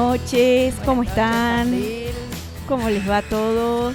noches, ¿cómo están? ¿Cómo les va a todos?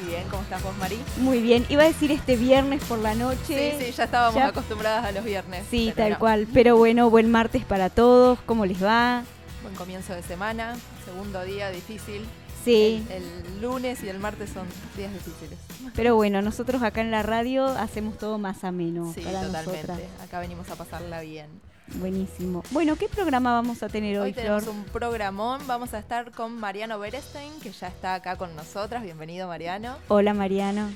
Muy bien, ¿cómo estás vos, Mari? Muy bien, iba a decir este viernes por la noche. Sí, sí, ya estábamos acostumbradas a los viernes. Sí, tal cual, pero bueno, buen martes para todos, ¿cómo les va? Buen comienzo de semana, segundo día difícil. Sí. El, lunes y el martes son días difíciles. Pero bueno, nosotros acá en la radio hacemos todo más ameno sí, para totalmente. Acá venimos a pasarla bien. Buenísimo. Bueno, ¿qué programa vamos a tener hoy, Hoy tenemos un programón. Vamos a estar con Mariano Berestein, que ya está acá con nosotras. Bienvenido, Mariano. Hola, Mariano.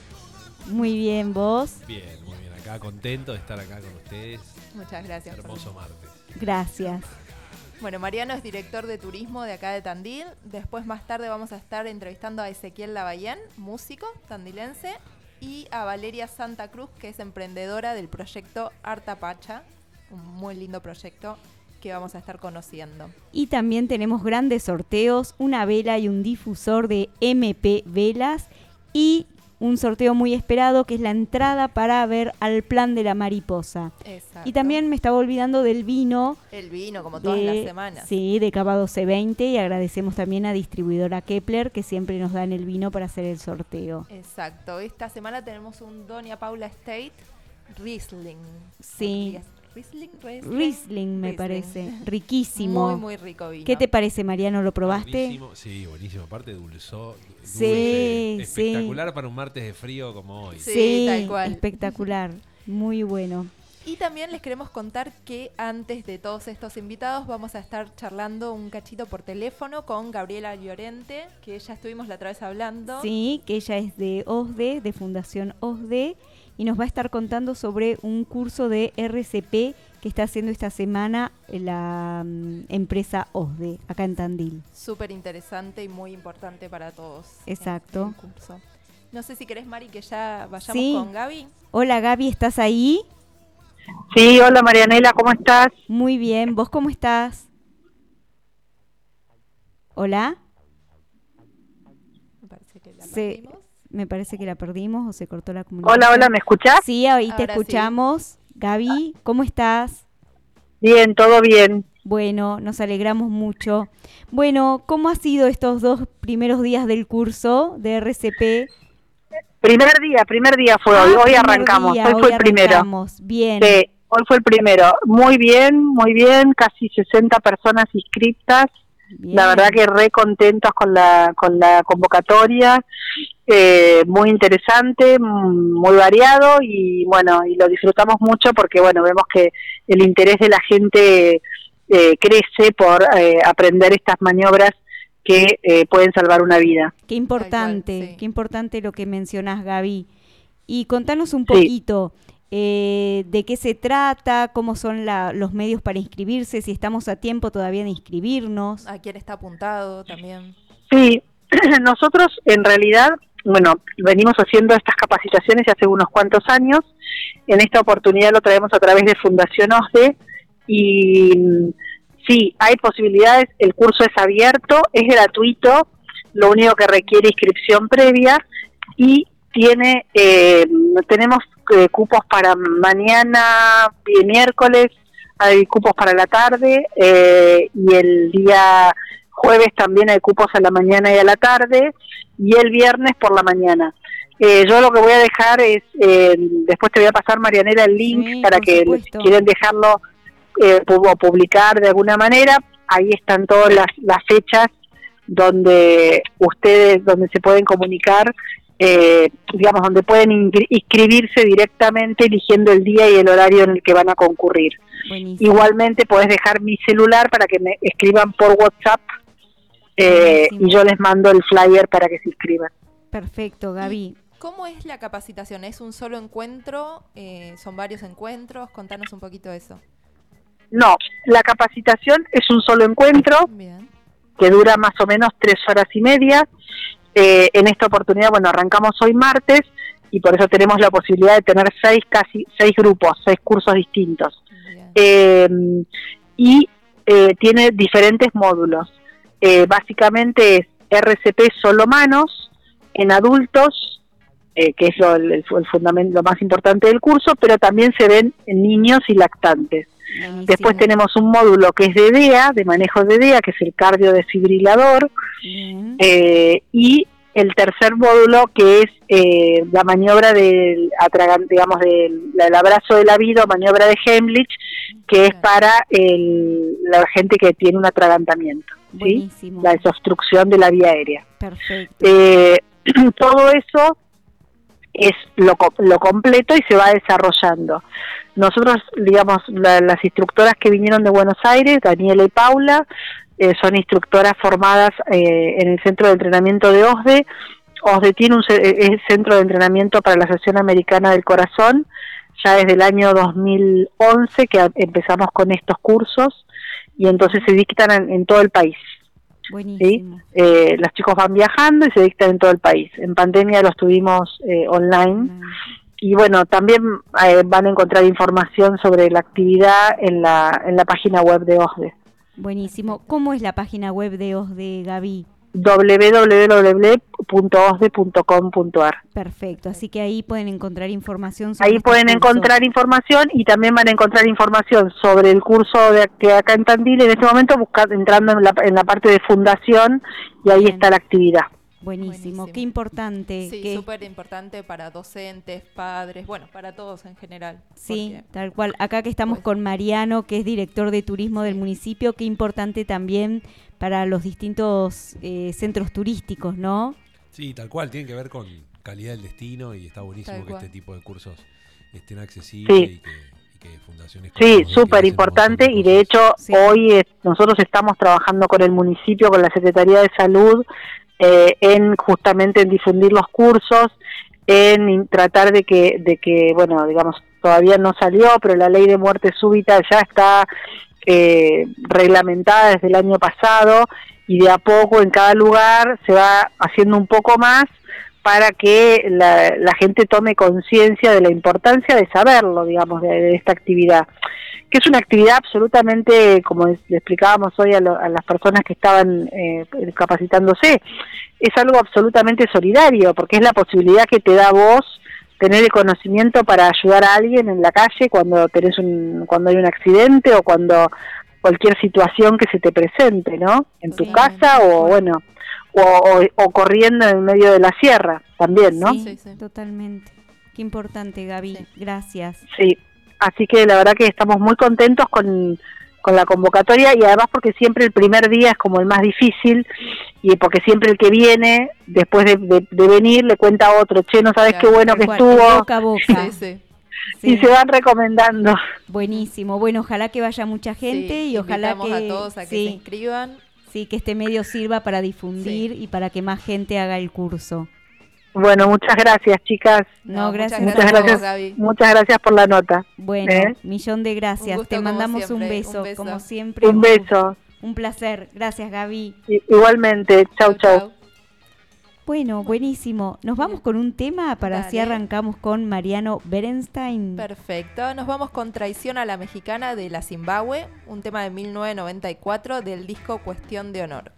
Muy bien, ¿vos? Bien, muy bien. Acá contento de estar acá con ustedes. Muchas gracias. Hermoso martes. Gracias. Bueno, Mariano es director de turismo de acá de Tandil. Después, más tarde, vamos a estar entrevistando a Ezequiel Lavallén, músico tandilense, y a Valeria Santa Cruz, que es emprendedora del proyecto Arta Pacha, un muy lindo proyecto que vamos a estar conociendo. Y también tenemos grandes sorteos, una vela y un difusor de MP Velas y un sorteo muy esperado que es la entrada para ver al plan de la mariposa. Exacto. Y también me estaba olvidando del vino. El vino, como todas las semanas. Sí, de Cava 1220 y agradecemos también a distribuidora Kepler que siempre nos dan el vino para hacer el sorteo. Exacto. Esta semana tenemos un Doña Paula State Riesling. Sí. Riesling, Riesling, me parece. Riquísimo. Muy, muy rico vino. ¿Qué te parece, Mariano? ¿Lo probaste? Buenísimo. Sí, buenísimo. Aparte dulzó. Sí, Espectacular para un martes de frío como hoy. Sí, tal cual. Espectacular. Muy bueno. Y también les queremos contar que antes de todos estos invitados vamos a estar charlando un cachito por teléfono con Gabriela Llorente, que ya estuvimos la otra vez hablando. Sí, que ella es de OSDE, de Fundación OSDE, y nos va a estar contando sobre un curso de RCP que está haciendo esta semana la mm, empresa OSDE, acá en Tandil. Súper interesante y muy importante para todos. Exacto. curso. No sé si querés, Mari, que ya vayamos con Gaby. Hola, Gaby, ¿estás ahí? Sí, hola Marianela, ¿cómo estás? Muy bien, ¿vos cómo estás? Hola. Me parece que la me parece que la perdimos o se cortó la comunicación. Hola, hola, ¿me escuchás? Sí, ahí te escuchamos. Gaby, ¿cómo estás? Bien, todo bien. Bueno, nos alegramos mucho. Bueno, ¿cómo ha sido estos dos primeros días del curso de RCP? Primer día, primer día fue hoy, ah, hoy arrancamos, hoy, fue el primero. Bien. Sí, hoy fue el primero. Muy bien, muy bien, casi 60 personas inscritas. La verdad que re contentos con la, con la convocatoria, eh, muy interesante, muy variado y bueno, y lo disfrutamos mucho porque bueno, vemos que el interés de la gente eh, crece por eh, aprender estas maniobras que pueden salvar una vida. Qué importante, qué importante lo que mencionas Gaby. Y contanos un poquito, eh, de qué se trata, cómo son los medios para inscribirse, si estamos a tiempo todavía de inscribirnos. ¿A quién está apuntado también? Sí, nosotros en realidad, bueno, venimos haciendo estas capacitaciones hace unos cuantos años. En esta oportunidad lo traemos a través de Fundación OSDE y sí, hay posibilidades, el curso es abierto, es gratuito, lo único que requiere inscripción previa y tiene eh, tenemos eh, cupos para mañana y miércoles, hay cupos para la tarde eh, y el día jueves también hay cupos a la mañana y a la tarde y el viernes por la mañana. yo lo que voy a dejar es, después te voy a pasar Marianela el link para que si quieren dejarlo o publicar de alguna manera, ahí están todas las, las fechas donde ustedes, donde se pueden comunicar eh, digamos, donde pueden inscribirse directamente eligiendo el día y el horario en el que van a concurrir. Igualmente puedes dejar mi celular para que me escriban por WhatsApp eh, y yo les mando el flyer para que se inscriban. Perfecto, Gaby. ¿Cómo es la capacitación? ¿Es un solo encuentro? Eh, ¿Son varios encuentros? Contanos un poquito de eso. No, la capacitación es un solo encuentro que dura más o menos tres horas y media. Eh, en esta oportunidad, bueno, arrancamos hoy martes y por eso tenemos la posibilidad de tener seis, casi seis grupos, seis cursos distintos. Eh, y eh, tiene diferentes módulos. básicamente es RCP solo manos en adultos, que es lo, el, fundamento, lo más importante del curso, pero también se ven en niños y lactantes. Después tenemos un módulo que es de DEA, de manejo de DEA, que es el cardio desfibrilador. Eh, y el tercer módulo que es eh, la maniobra del digamos del, abrazo del habido, maniobra de Heimlich, que es para el, la gente que tiene un atragantamiento, ¿sí? la desobstrucción de la vía aérea. Perfecto. Eh, todo eso es lo, lo completo y se va desarrollando. Nosotros, digamos, las instructoras que vinieron de Buenos Aires, Daniela y Paula, eh, son instructoras formadas eh, en el centro de entrenamiento de OSDE. OSDE tiene un eh, centro de entrenamiento para la Asociación Americana del Corazón, ya desde el año 2011 que empezamos con estos cursos y entonces se dictan en, todo el país. Buenísimo. los chicos van viajando y se dictan en todo el país. En pandemia los tuvimos online. Y bueno, también van a encontrar información sobre la actividad en la, en la página web de OSDE. Buenísimo. ¿Cómo es la página web de OSDE, Gaby? www.osde.com.ar Perfecto, así que ahí pueden encontrar información sobre Ahí pueden encontrar información y también van a encontrar información sobre el curso de que acá en Tandil. En este momento buscar entrando en la, en la parte de fundación y ahí está la actividad. Buenísimo. qué importante. Sí, súper importante para docentes, padres, bueno, para todos en general. Sí, tal cual. Acá que estamos pues con Mariano, que es director de turismo del municipio, qué importante también para los distintos eh, centros turísticos, ¿no? Sí, tal cual, tiene que ver con calidad del destino y está buenísimo que este tipo de cursos estén accesibles y que fundaciones Sí, súper importante y de hecho hoy nosotros estamos trabajando con el municipio, con la Secretaría de Salud, eh, en justamente en difundir los cursos, en tratar de que, de que, bueno, digamos, todavía no salió, pero la ley de muerte súbita ya está eh, reglamentada desde el año pasado y de a poco en cada lugar se va haciendo un poco más para que la, la gente tome conciencia de la importancia de saberlo, digamos, de esta actividad que es una actividad absolutamente, como le explicábamos hoy a, las personas que estaban eh, capacitándose, es algo absolutamente solidario, porque es la posibilidad que te da vos tener el conocimiento para ayudar a alguien en la calle cuando tenés un, cuando hay un accidente o cuando cualquier situación que se te presente, ¿no? En tu casa o bueno, o, o, corriendo en medio de la sierra también, ¿no? Sí, sí, totalmente. Qué importante, Gaby. Gracias. Sí. Así que la verdad que estamos muy contentos con, la convocatoria y además porque siempre el primer día es como el más difícil y porque siempre el que viene, después de, venir, le cuenta a otro, che, no sabes qué bueno que estuvo. Boca a boca. Y se van recomendando. Buenísimo. Bueno, ojalá que vaya mucha gente y ojalá que a todos a que se inscriban. Sí, que este medio sirva para difundir y para que más gente haga el curso. Bueno, muchas gracias, chicas. No, gracias. Muchas gracias, muchas gracias por la nota. Bueno, ¿Eh? millón de gracias. Te mandamos un beso, como siempre. Un beso. Un placer. Gracias, Gaby. Igualmente. Chau, chau. Bueno, buenísimo. Nos vamos con un tema para así arrancamos con Mariano Berenstein. Perfecto. Nos vamos con Traición a la Mexicana de la Zimbabue, un tema de 1994 del disco Cuestión de Honor.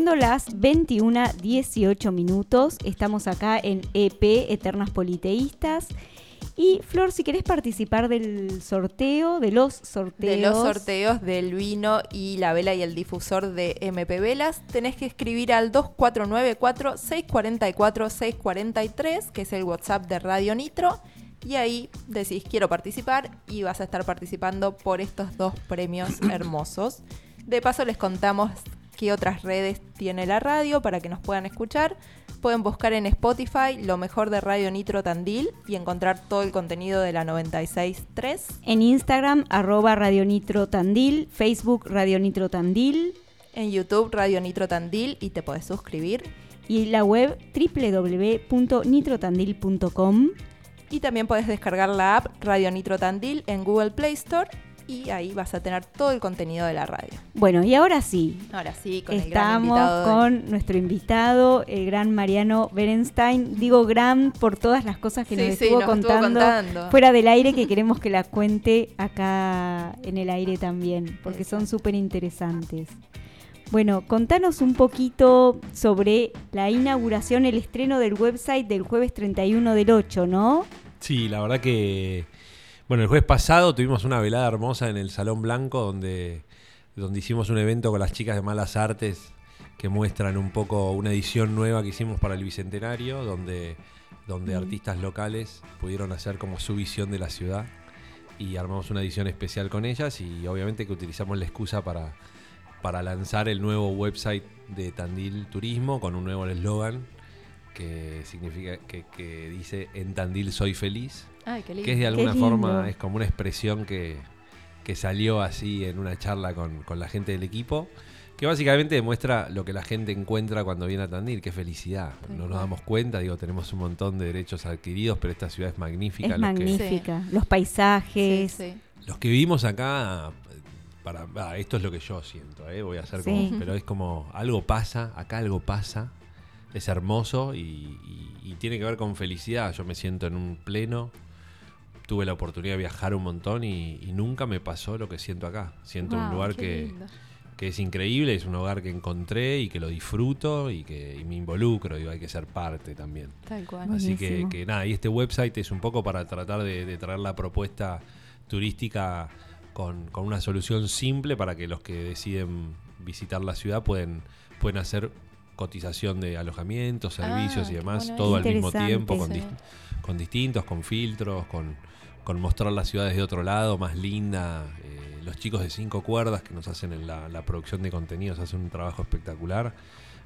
Siendo las 21.18 minutos, estamos acá en EP Eternas Politeístas. Y Flor, si querés participar del sorteo, de los sorteos. De los sorteos del vino y la vela y el difusor de MP Velas, tenés que escribir al 2494-644-643, que es el WhatsApp de Radio Nitro. Y ahí decís quiero participar y vas a estar participando por estos dos premios hermosos. De paso les contamos qué otras redes tiene la radio para que nos puedan escuchar. Pueden buscar en Spotify lo mejor de Radio Nitro Tandil y encontrar todo el contenido de la 96.3. En Instagram, arroba Radio Nitro Tandil, Facebook Radio Nitro Tandil En YouTube Radio Nitro Tandil y te podés suscribir. y la web www.nitrotandil.com. Y también puedes descargar la app Radio Nitro Tandil en Google Play Store y ahí vas a tener todo el contenido de la radio. Bueno, y ahora sí, Ahora sí, con el gran estamos de- con nuestro invitado, el gran Mariano Berenstein. Digo gran por todas las cosas que Sí, nos sí, estuvo, nos estuvo contando, contando. fuera del aire que queremos que la cuente acá en el aire también, porque son súper interesantes. Bueno, contanos un poquito sobre la inauguración, el estreno del website del jueves 31 del 8, ¿no? Sí, la verdad que. Bueno, el jueves pasado tuvimos una velada hermosa en el Salón Blanco donde, donde hicimos un evento con las chicas de Malas Artes que muestran un poco una edición nueva que hicimos para el Bicentenario, donde, donde artistas locales pudieron hacer como su visión de la ciudad y armamos una edición especial con ellas y obviamente que utilizamos la excusa para, para lanzar el nuevo website de Tandil Turismo con un nuevo eslogan que significa que, que dice en Tandil soy feliz Ay, qué lindo. que es de alguna forma es como una expresión que, que salió así en una charla con, con la gente del equipo que básicamente demuestra lo que la gente encuentra cuando viene a Tandil, qué felicidad. No nos damos cuenta, digo, tenemos un montón de derechos adquiridos, pero esta ciudad es magnífica. Es los, que, magnífica. Los Sí, paisajes. sí. los que vivimos acá, para, ah, esto es lo que yo siento, ¿eh? voy a hacer como, Sí. pero es como algo pasa, acá algo pasa, es hermoso y, y- y tiene que ver con felicidad. Yo me siento en un pleno. Tuve la oportunidad de viajar un montón y, y nunca me pasó lo que siento acá. Siento un Wow, lugar que, que es increíble, es un hogar que encontré y que lo disfruto y que y me involucro, digo, hay que ser parte también. Tal cual. Bueno. Así que, nada, y este website es un poco para tratar de, de traer la propuesta turística con, con una solución simple para que los que deciden visitar la ciudad pueden, pueden hacer cotización de alojamientos, servicios Ah, y demás, bueno todo al mismo tiempo, con, con distintos, con filtros, con, con mostrar las ciudades de otro lado, más linda. eh, los chicos de cinco cuerdas que nos hacen en la, la producción de contenidos hacen un trabajo espectacular.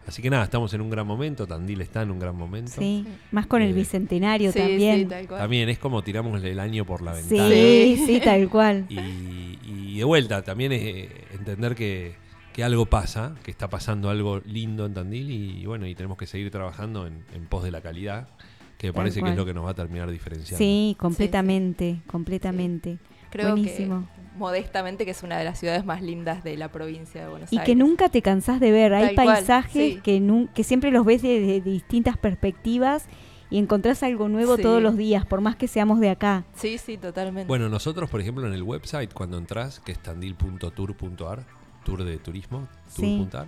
Así que nada, estamos en un gran momento, Tandil está en un gran momento. Sí, más con el Eh, bicentenario Sí, también. sí, tal cual. También es como tiramos el año por la ventana. Sí, Sí. tal cual. Y, y de vuelta, también es eh, entender que, que algo pasa, que está pasando algo lindo en Tandil y, bueno, y tenemos que seguir trabajando en, en pos de la calidad, que me Tal parece que es lo que nos va a terminar diferenciando. Sí, completamente, completamente. Creo Buenísimo. que modestamente que es una de las ciudades más lindas de la provincia de Buenos Y Aires. que nunca te cansás de ver. Hay Tal cual, paisajes sí. que, siempre los ves desde distintas perspectivas y encontrás algo nuevo Sí. todos los días, por más que seamos de acá. Sí, sí, totalmente. Bueno, nosotros, por ejemplo, en el website, cuando entras, que es tandil.tour.ar, tour de turismo, Sí. tour.ar,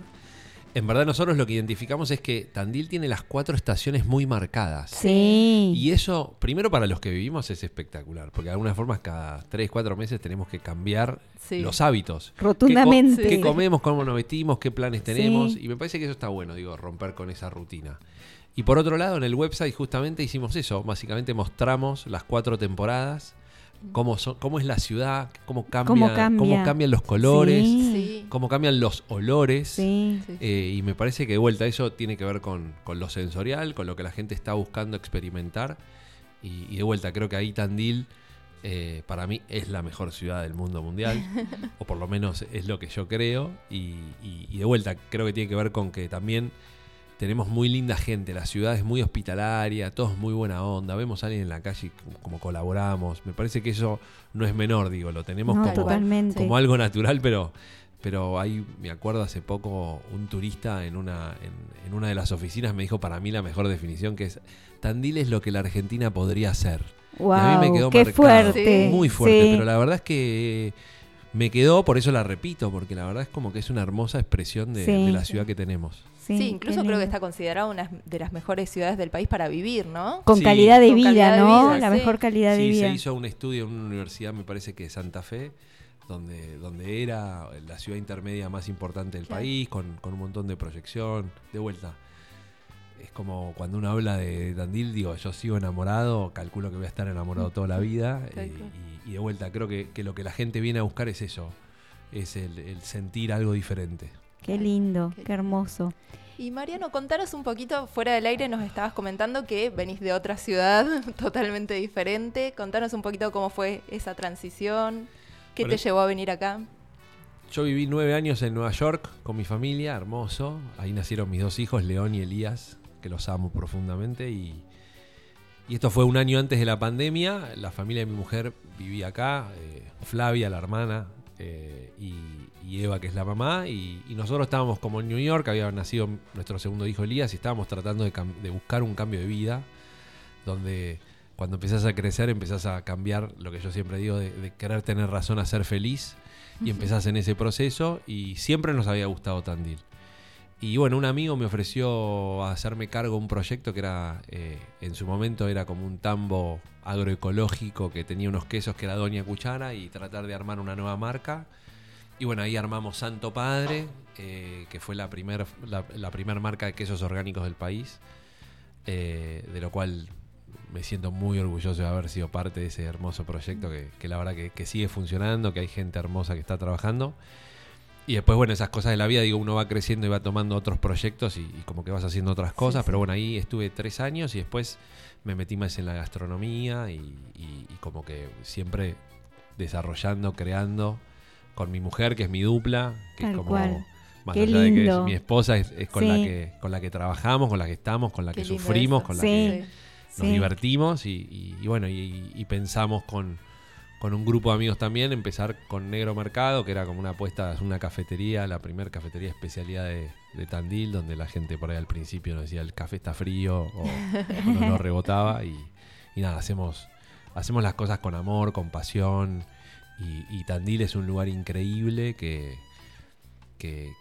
en verdad nosotros lo que identificamos es que Tandil tiene las cuatro estaciones muy marcadas. Sí. Y eso, primero para los que vivimos, es espectacular, porque de alguna forma cada 3, 4 meses tenemos que cambiar Sí. los hábitos. Rotundamente. ¿Qué, co- qué comemos, cómo nos vestimos, qué planes tenemos? Sí. Y me parece que eso está bueno, digo, romper con esa rutina. Y por otro lado, en el website justamente hicimos eso, básicamente mostramos las cuatro temporadas, cómo, son, cómo es la ciudad, cómo, cambia, Cómo cambia. cambian los colores, Sí. cómo cambian los olores. Sí. Eh, y me parece que de vuelta eso tiene que ver con, con lo sensorial, con lo que la gente está buscando experimentar. Y, y de vuelta, creo que ahí Tandil eh, para mí es la mejor ciudad del mundo mundial, o por lo menos es lo que yo creo. Y, y- y de vuelta, creo que tiene que ver con que también tenemos muy linda gente, la ciudad es muy hospitalaria, todos muy buena onda, vemos a alguien en la calle y como colaboramos. Me parece que eso no es menor, digo, lo tenemos No, como, algo natural, pero, pero ahí me acuerdo hace poco un turista en una, en, en una de las oficinas me dijo para mí la mejor definición que es Tandil es lo que la Argentina podría ser. Wow, y a mí me quedó qué marcado. fuerte. Muy fuerte, Sí. pero la verdad es que me quedó, por eso la repito, porque la verdad es como que es una hermosa expresión de, Sí. de la ciudad que tenemos. Sí, incluso creo que está considerada una de las mejores ciudades del país para vivir, ¿no? Con Sí. calidad de Con vida, calidad de ¿no? vida, la sí. mejor calidad de Sí, vida. se hizo un estudio en una universidad, me parece que de Santa Fe, donde, donde era la ciudad intermedia más importante del Claro. país, con, con un montón de proyección. De vuelta, es como cuando uno habla de Tandil, digo, yo sigo enamorado, calculo que voy a estar enamorado toda la vida. Y de vuelta, creo que, que lo que la gente viene a buscar es eso, es el, el sentir algo diferente. Qué lindo, Qué qué hermoso. Y Mariano, contanos un poquito, fuera del aire nos estabas comentando que venís de otra ciudad totalmente diferente. Contanos un poquito cómo fue esa transición, qué Bueno, te llevó a venir acá. Yo viví nueve años en Nueva York con mi familia, hermoso. Ahí nacieron mis dos hijos, León y Elías, que los amo profundamente. Y, y esto fue un año antes de la pandemia. La familia de mi mujer vivía acá, eh, Flavia, la hermana, eh, y, y Eva, que es la mamá. Y, y nosotros estábamos como en New York, había nacido nuestro segundo hijo Elías, y estábamos tratando de buscar un cambio de vida, donde cuando empezás a crecer empezás a cambiar lo que yo siempre digo, de, de querer tener razón a ser feliz y empezás en ese proceso y siempre nos había gustado Tandil. Y bueno, un amigo me ofreció hacerme cargo de un proyecto que era, eh, en su momento era como un tambo agroecológico que tenía unos quesos que era Doña Cuchara y tratar de armar una nueva marca. Y bueno, ahí armamos Santo Padre, eh, que fue la primera la, la marca de quesos orgánicos del país, eh, de lo cual me siento muy orgulloso de haber sido parte de ese hermoso proyecto que, que la verdad que, que sigue funcionando, que hay gente hermosa que está trabajando. Y después, bueno, esas cosas de la vida, digo, uno va creciendo y va tomando otros proyectos y, y como que vas haciendo otras cosas. sí. Pero bueno, ahí estuve tres años y después me metí más en la gastronomía y, y- y como que siempre desarrollando, creando con mi mujer, que es mi dupla, que Tal es como... cual. Más Qué allá de que es mi esposa, es, es con, la que, con la que trabajamos, con la que estamos, con la Qué que sufrimos, eso. con la que nos divertimos y, bueno, y, y pensamos con, con un grupo de amigos también, empezar con Negro Mercado, que era como una apuesta, una cafetería, la primera cafetería especialidad de, de Tandil, donde la gente por ahí al principio nos decía el café está frío o, no rebotaba. Y, y nada, hacemos, hacemos las cosas con amor, con pasión. Y, y Tandil es un lugar increíble que, que,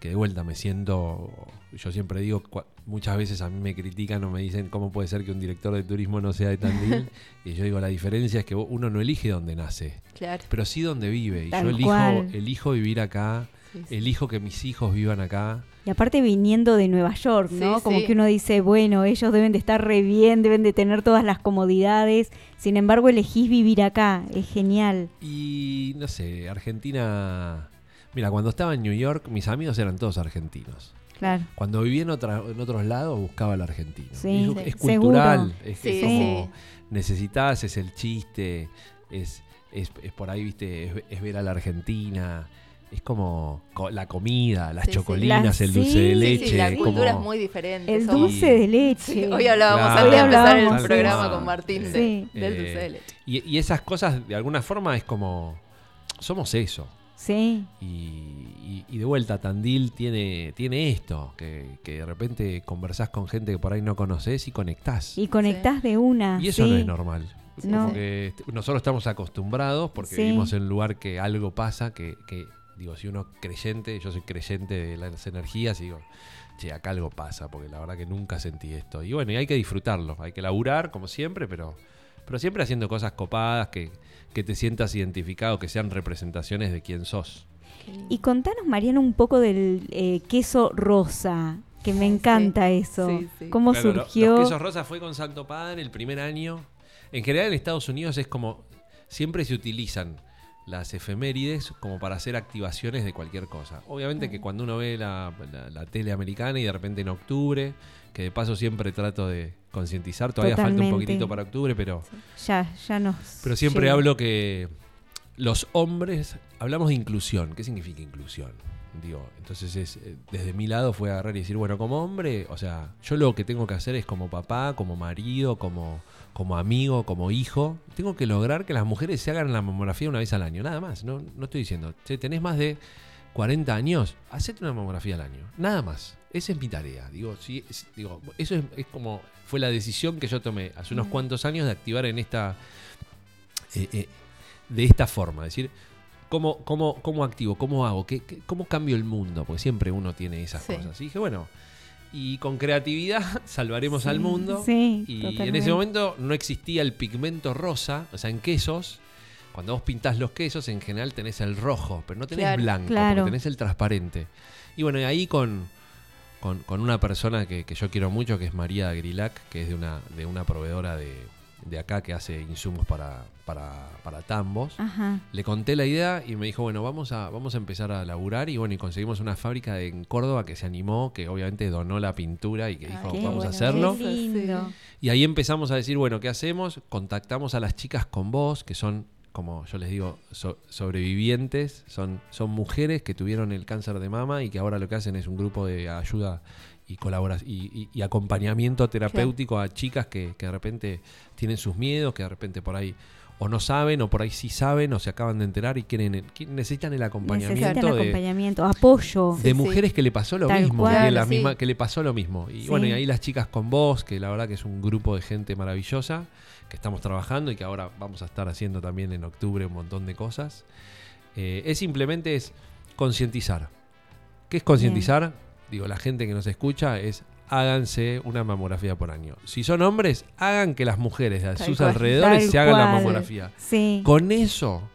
que de vuelta me siento, yo siempre digo, muchas veces a mí me critican o me dicen cómo puede ser que un director de turismo no sea de Tandil. y yo digo, la diferencia es que uno no elige dónde nace, Claro. pero sí dónde vive. Y Tal yo elijo, cual. elijo vivir acá, Sí, sí. elijo que mis hijos vivan acá. Y aparte viniendo de Nueva York, ¿no? Sí, Como sí. que uno dice, bueno, ellos deben de estar re bien, deben de tener todas las comodidades. Sin embargo, elegís vivir acá. Es genial. Y no sé, Argentina... Mira, cuando estaba en New York, mis amigos eran todos argentinos. Claro. Cuando vivía en, otra- en otros lados, buscaba el argentino. Sí, Y es, sí. es cultural, Seguro. es, Sí, es como necesitas, es el chiste, es, es, es por ahí, viste, es, es ver a la Argentina, es como co- la comida, las chocolinas, Las- el dulce sí, de leche. Sí, la es cultura como- es muy diferente. El somos- dulce de leche. Sí, hoy hablábamos Claro. antes de Hoy empezar hablábamos, el sí. programa con Martín de- Sí. del Eh, dulce de leche. Y, y esas cosas, de alguna forma, es como, somos eso. Sí. Y, y- y de vuelta, Tandil tiene, tiene esto, que, que de repente conversás con gente que por ahí no conoces y conectás. Y conectás de una. Y eso sí. no es normal. No. Como que est- nosotros estamos acostumbrados porque Sí. vivimos en un lugar que algo pasa, que, que, digo, si uno es creyente, yo soy creyente de las energías y digo, che, acá algo pasa, porque la verdad que nunca sentí esto. Y bueno, y hay que disfrutarlo, hay que laburar como siempre, pero, pero siempre haciendo cosas copadas, que, que te sientas identificado, que sean representaciones de quién sos. Y contanos, Mariana, un poco del eh, queso rosa, que me encanta sí. eso. Sí, sí. ¿Cómo Claro, surgió? Los quesos rosa fue con Santo Padre el primer año. En general en Estados Unidos es como siempre se utilizan las efemérides como para hacer activaciones de cualquier cosa. Obviamente que cuando uno ve la, la- la tele americana y de repente en octubre, que de paso siempre trato de concientizar, todavía falta un poquitito para octubre, pero, Ya, ya nos. pero siempre llega. hablo que los hombres, hablamos de inclusión. ¿Qué significa inclusión? Digo, entonces es, eh, desde mi lado fue agarrar y decir, bueno, como hombre, o sea, yo lo que tengo que hacer es como papá, como marido, como, como amigo, como hijo, tengo que lograr que las mujeres se hagan la mamografía una vez al año, nada más. No, no estoy diciendo, che, tenés más de 40 años, hacete una mamografía al año, nada más. Esa es mi tarea. Digo, sí, es- digo eso es, es como fue la decisión que yo tomé hace unos cuantos años de activar en esta eh, eh, de esta forma, es decir, ¿cómo, cómo, cómo activo? ¿Cómo hago? ¿Qué, qué- cómo cambio el mundo? Porque siempre uno tiene esas Sí. cosas. Y dije, bueno, y con creatividad salvaremos al mundo. Sí, y en ese momento no existía el pigmento rosa, o sea, en quesos. Cuando vos pintás los quesos, en general tenés el rojo, pero no tenés Claro. blanco, Claro. tenés el transparente. Y bueno, y ahí con, con, con una persona que, que yo quiero mucho, que es María Grilac, que es de una, de una proveedora de, de acá que hace insumos para, para, para tambos. Ajá. Le conté la idea y me dijo, bueno, vamos a, vamos a empezar a laburar. Y bueno, y conseguimos una fábrica de- en Córdoba que se animó, que obviamente donó la pintura y que dijo, vamos bueno, a hacerlo. Qué lindo. Y ahí empezamos a decir, bueno, ¿qué hacemos? Contactamos a las chicas con vos, que son, como yo les digo, so- sobrevivientes, son, son mujeres que tuvieron el cáncer de mama y que ahora lo que hacen es un grupo de ayuda y colaboración y, y- y acompañamiento terapéutico a chicas que, que de repente tienen sus miedos, que de repente por ahí o no saben, o por ahí sí saben, o se acaban de enterar y quieren, qui- necesitan el acompañamiento Necesitan de, acompañamiento, apoyo. de Sí, mujeres que le pasó lo Tal mismo, cual. que, la Sí. misma, que le pasó lo mismo. Y bueno, y ahí las chicas con vos, que la verdad que es un grupo de gente maravillosa, que estamos trabajando y que ahora vamos a estar haciendo también en octubre un montón de cosas. Eh, es simplemente es concientizar. ¿Qué es concientizar? Digo, la gente que nos escucha es háganse una mamografía por año. Si son hombres, hagan que las mujeres de sus cual. alrededores se hagan la mamografía. Sí. Con eso,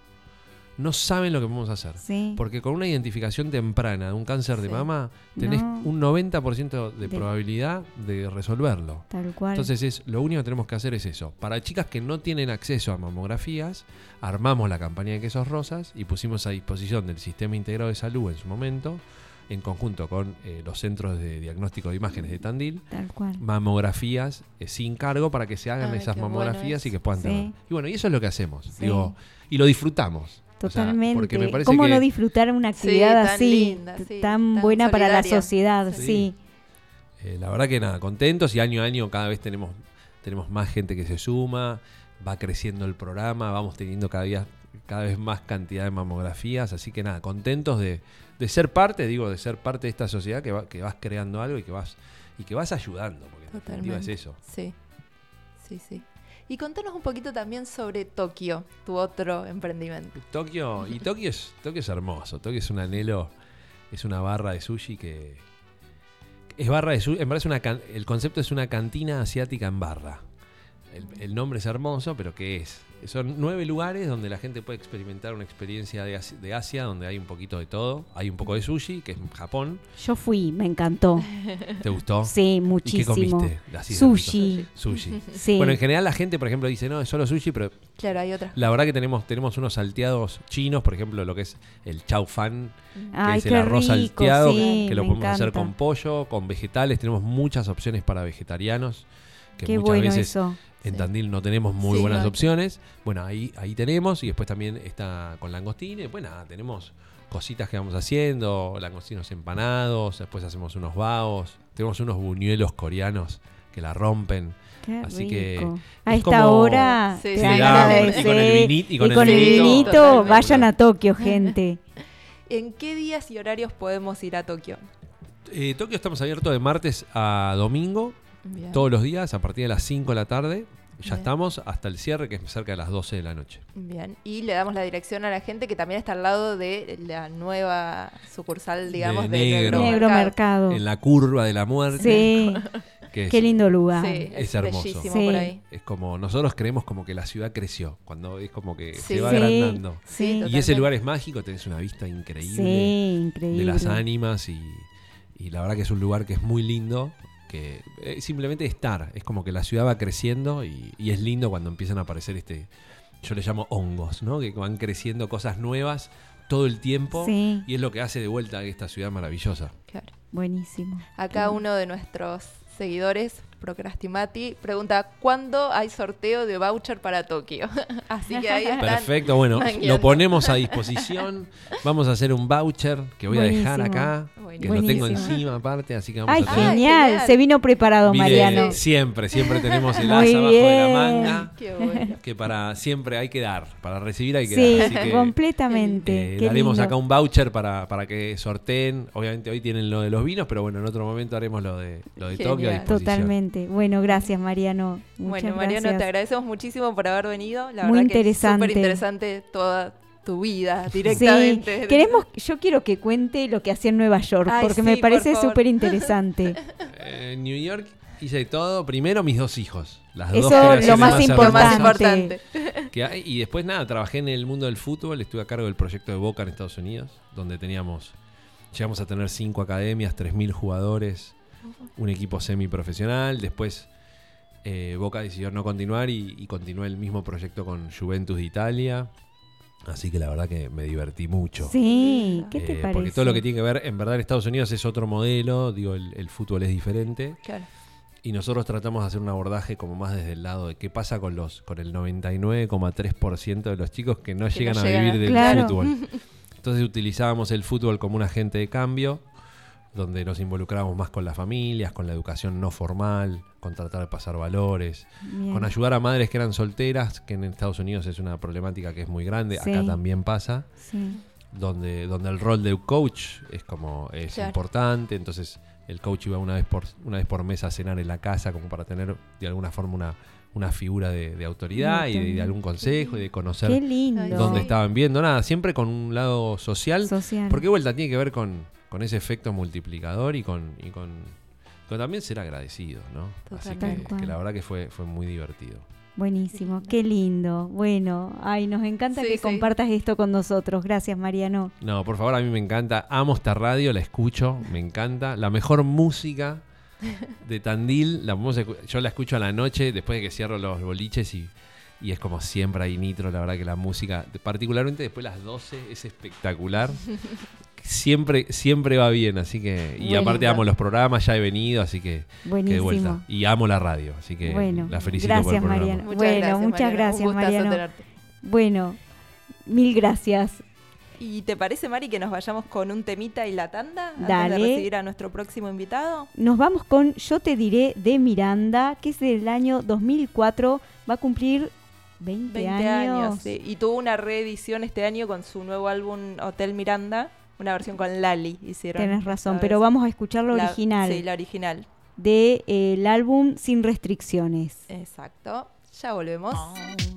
no saben lo que podemos hacer. Sí. Porque con una identificación temprana de un cáncer de mama, tenés No. un 90% de, De- probabilidad de resolverlo. Tal cual. Entonces es lo único que tenemos que hacer es eso. Para chicas que no tienen acceso a mamografías, armamos la campaña de quesos rosas y pusimos a disposición del Sistema Integrado de Salud en su momento, en conjunto con eh, los centros de diagnóstico de imágenes de Tandil, Tal cual. mamografías eh, sin cargo para que se hagan Ay, esas bueno mamografías y que puedan Sí. tener. Y bueno, y eso es lo que hacemos. Sí. Digo, y lo disfrutamos. O sea, Totalmente. porque me parece ¿Cómo que no disfrutar una Sí, actividad tan así, linda, t- sí, tan, tan buena para la sociedad? Sí. Sí. Eh, la verdad que nada, contentos y año a año cada vez tenemos, tenemos más gente que se suma. va creciendo el programa, vamos teniendo cada día cada vez más cantidad de mamografías, así que nada, contentos de, de ser parte, digo, de ser parte de esta sociedad que, va- que vas creando algo y que vas y que vas ayudando, porque en definitiva es Totalmente. eso. Sí, sí, sí. Y contanos un poquito también sobre Tokio, tu otro emprendimiento. Tokio, y Tokio es, Tokio es hermoso, Tokio es un anhelo, es una barra de sushi que es barra de sushi, en verdad es una el concepto es una cantina asiática en barra. El nombre es hermoso, pero ¿qué es? Son nueve lugares donde la gente puede experimentar una experiencia de Asia, de Asia, donde hay un poquito de todo. Hay un poco de sushi, que es Japón. Yo fui, me encantó. ¿Te gustó? Sí, ¿Y qué muchísimo. comiste? Así. Sushi. Sushi. Sí. Bueno, en general la gente, por ejemplo, dice, no, es solo sushi, pero Claro, hay otra. la verdad que tenemos, tenemos unos salteados chinos, por ejemplo, lo que es el chau fan, que Ay, es el arroz rico, salteado, sí, que lo podemos hacer con pollo, con vegetales, tenemos muchas opciones para vegetarianos, que Qué muchas bueno veces eso. en Sí. Tandil no tenemos muy Sí, buenas no. opciones. Bueno, ahí, ahí tenemos, y después también está con langostines, después nada, tenemos cositas que vamos haciendo, langostinos empanados, después hacemos unos baos, tenemos unos buñuelos coreanos que la rompen. Qué Así que. A es esta como- hora Sí, sí, Y con el vinito- y y con con el el vinito. vayan a Tokio, gente. ¿En qué días y horarios podemos ir a Tokio? Eh, Tokio estamos abiertos de martes a domingo, Bien. todos los días, a partir de las 5 de la tarde. Ya Bien. estamos hasta el cierre, que es cerca de las 12 de la noche. Bien, y le damos la dirección a la gente que también está al lado de la nueva sucursal, digamos, De de, Negro. Negro Mercado. En la curva de la muerte. Sí, que es- qué lindo lugar. Sí, es, Es hermoso. Sí. por ahí. Es como, nosotros creemos como que la ciudad creció, cuando es como que Sí. se va Sí, agrandando. Sí, Y ese lugar es mágico, tenés una vista increíble sí, increíble. de las ánimas y, y la verdad que es un lugar que es muy lindo, que eh, simplemente estar, es como que la ciudad va creciendo y, y es lindo cuando empiezan a aparecer este, yo le llamo hongos, ¿no? Que van creciendo cosas nuevas todo el tiempo Sí, y es lo que hace de vuelta a esta ciudad maravillosa. Claro. buenísimo. Acá uno de nuestros seguidores, Procrastimati, pregunta, ¿cuándo hay sorteo de voucher para Tokio? Así que ahí están. Perfecto, bueno, mangueando. lo ponemos a disposición. Vamos a hacer un voucher que voy a dejar Buenísimo. acá, que lo tengo encima aparte, así que vamos Ay, a tener... genial. genial. Se vino preparado, Mariano. Siempre, siempre tenemos el Muy asa abajo de la manga. Qué bueno. Que para siempre hay que dar, para recibir hay que Sí, dar. Así que completamente. eh, daremos lindo. acá un voucher para, para que sorteen. Obviamente hoy tienen lo de los vinos, pero bueno, en otro momento haremos lo de, lo de Tokio a Bueno, gracias, Mariano. Muchas bueno, Mariano, gracias. te agradecemos muchísimo por haber venido. La Muy verdad que es interesante. súper interesante toda tu vida Sí, directamente. queremos, yo quiero que cuente lo que hacía en Nueva York, Ay, porque sí, me parece súper interesante. Eh, En New York hice todo. Primero mis dos hijos. Las Eso dos lo más importante. importante. que hay. Y después nada, trabajé en el mundo del fútbol. Estuve a cargo del proyecto de Boca en Estados Unidos, donde teníamos, llegamos a tener cinco academias, 3.000 jugadores, un equipo semiprofesional. Después eh, Boca decidió no continuar y, y continué el mismo proyecto con Juventus de Italia. Así que la verdad que me divertí mucho. Sí, ¿qué te Eh, parece? Porque todo lo que tiene que ver, en verdad en Estados Unidos es otro modelo, digo, el, el fútbol es diferente. Claro. Y nosotros tratamos de hacer un abordaje como más desde el lado de qué pasa con los con el 99,3% de los chicos que no Que llegan no a llegan vivir a- del Claro. fútbol. Entonces utilizábamos el fútbol como un agente de cambio, donde nos involucrábamos más con las familias, con la educación no formal, con tratar de pasar valores, Bien. con ayudar a madres que eran solteras, que en Estados Unidos es una problemática que es muy grande, acá también pasa Sí. donde, donde el rol de coach es como es Claro. importante, entonces el coach iba una vez por una vez por mes a cenar en la casa como para tener de alguna forma una, una figura de, de autoridad y de, de algún consejo y de conocer dónde estaban viendo, nada, siempre con un lado social, Social. porque vuelta tiene que ver con, con ese efecto multiplicador y con, y con, con también ser agradecido, ¿no? Así que, la verdad que fue, fue muy divertido. Buenísimo, qué lindo. Bueno, ay, nos encanta Sí, que sí. compartas esto con nosotros. Gracias, Mariano. No, por favor, a mí me encanta. Amo esta radio, la escucho, me encanta. La mejor música de Tandil, la yo la escucho a la noche después de que cierro los boliches y, y es como siempre hay nitro. La verdad que la música, particularmente después de las 12, es espectacular siempre, siempre va bien, así que. Y aparte amo los programas, ya he venido, así que. Buenísimo. de vuelta. Y amo la radio, así que bueno, la felicito gracias, por el programa. Mariano. Muchas bueno, gracias, muchas gracias, Mariano. Bueno, mil gracias. ¿Y te parece, Mari, que nos vayamos con un temita y la tanda antes Dale. de recibir a nuestro próximo invitado? Nos vamos con Yo te diré de Miranda, que es del año 2004, va a cumplir 20, 20 años. Y tuvo una reedición este año con su nuevo álbum Hotel Miranda. Una versión con Lali hicieron. Tienes razón, pero vamos a escuchar lo la, original. Sí, la original. Del de, eh, el álbum Sin Restricciones. Exacto. Ya volvemos. Oh.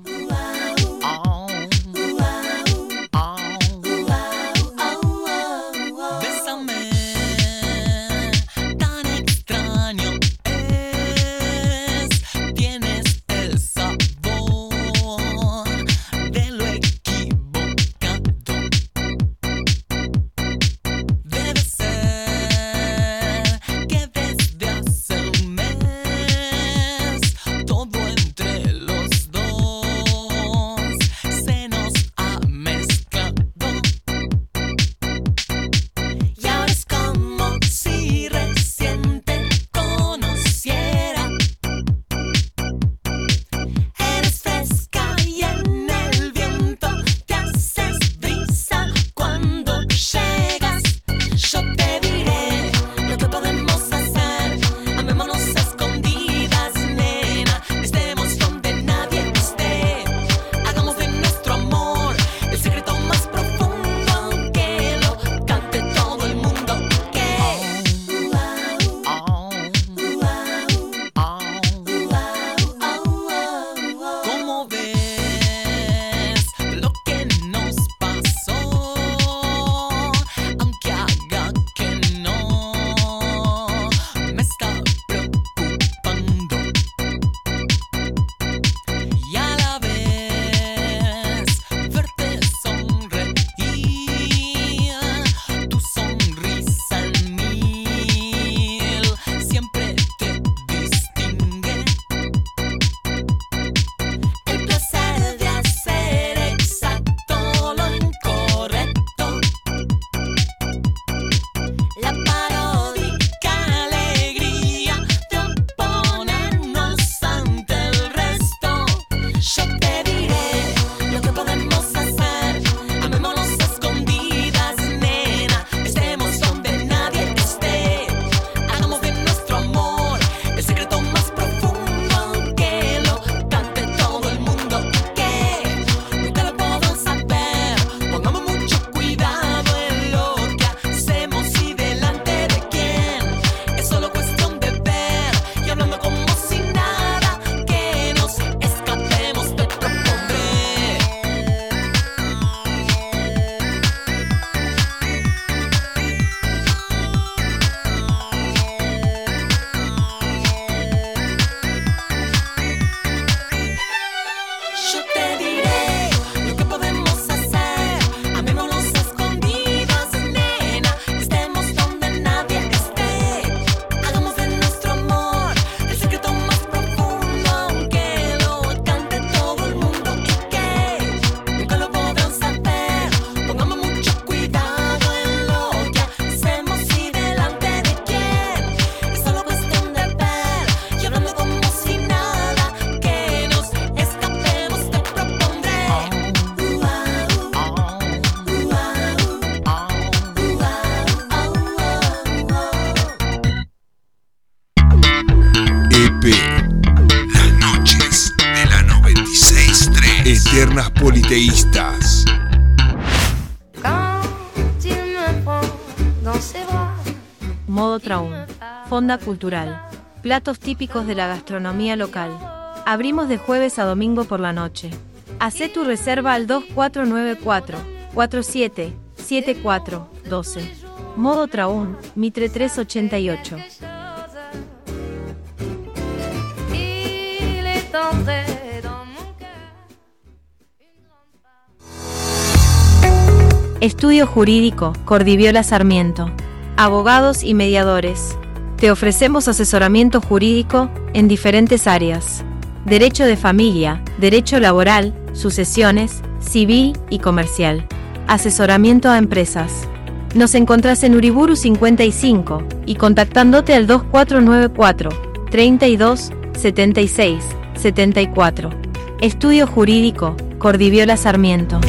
modo traum, fonda cultural, platos típicos de la gastronomía local. Abrimos de jueves a domingo por la noche. Hacé tu reserva al 2494 47 74 12. Modo Traún, Mitre 388. Estudio Jurídico, Cordiviola Sarmiento abogados y mediadores. Te ofrecemos asesoramiento jurídico en diferentes áreas. Derecho de familia, derecho laboral, sucesiones, civil y comercial. Asesoramiento a empresas. Nos encontrás en Uriburu 55 y contactándote al 2494 32 76 74. Estudio Jurídico, Cordiviola Sarmiento.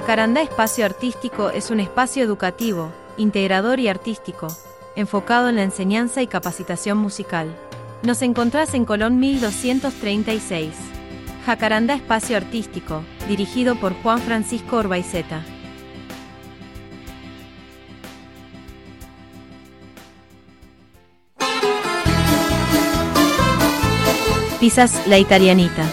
Jacaranda Espacio Artístico es un espacio educativo, integrador y artístico, enfocado en la enseñanza y capacitación musical. Nos encontrás en Colón 1236. Jacaranda Espacio Artístico, dirigido por Juan Francisco Orbaiceta. Pizzas La Italianita.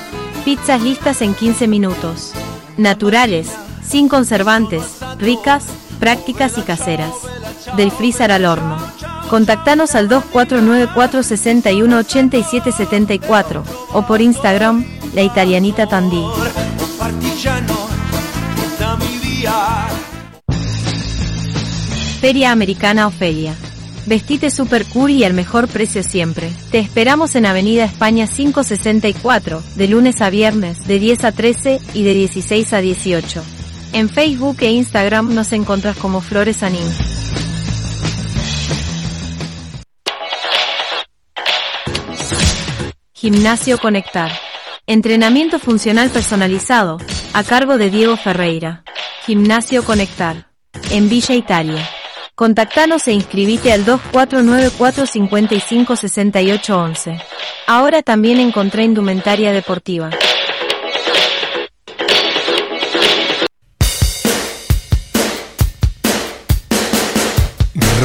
Pizzas listas en 15 minutos. Naturales, sin conservantes, ricas, prácticas y caseras. Del freezer al horno. Contactanos al 2494 61 87 74 o por Instagram, La Italianita Tandí. Feria Americana Ofelia. Vestite super cool y al mejor precio siempre. Te esperamos en Avenida España 564, de lunes a viernes, de 10 a 13 y de 16 a 18. En Facebook e Instagram nos encontrás como Flores Anim. Gimnasio Conectar. Entrenamiento funcional personalizado, a cargo de Diego Ferreira. Gimnasio Conectar. En Villa Italia. Contactanos e inscribite al 2494 55 68 11. Ahora también encontré indumentaria deportiva.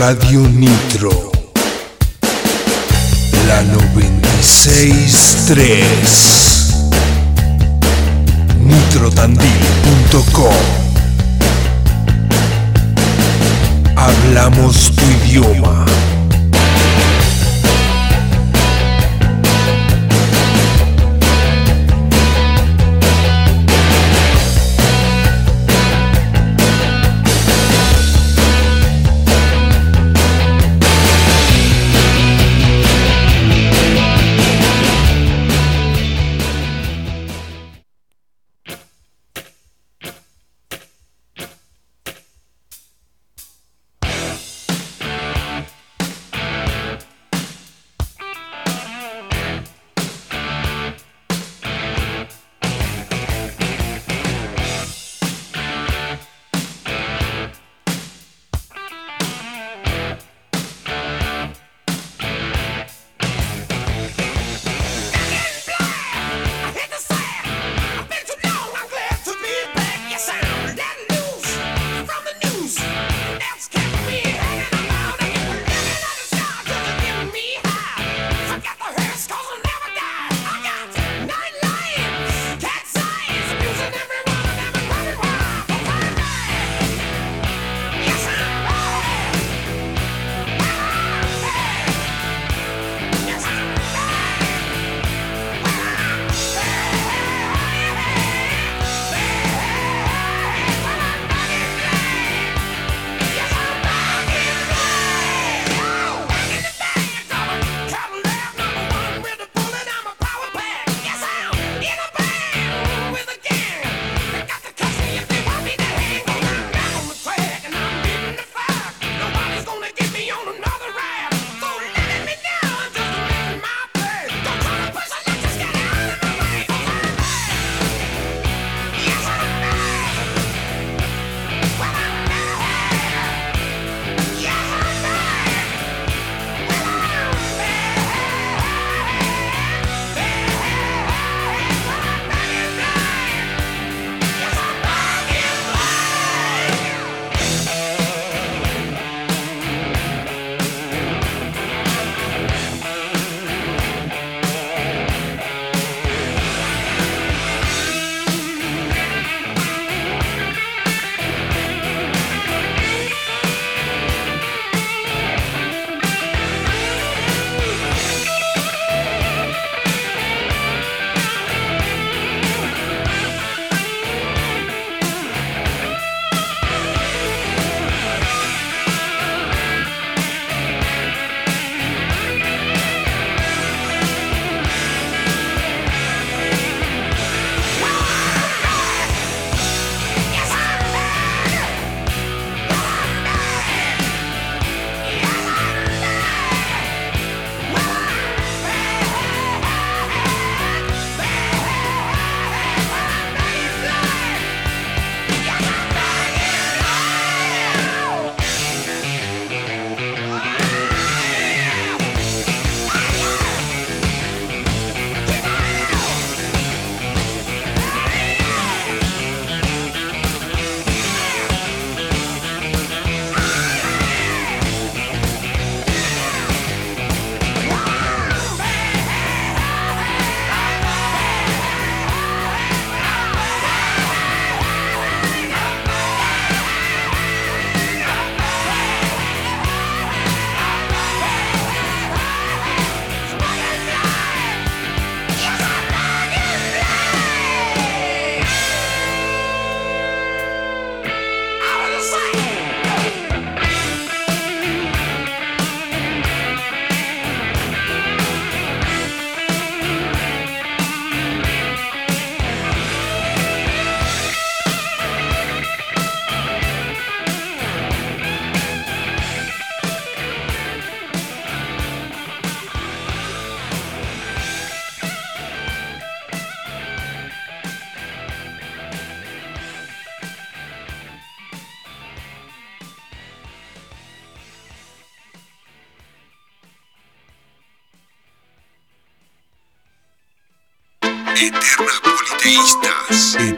Radio Nitro. La 963. Nitrotandil.com. Hablamos tu idioma.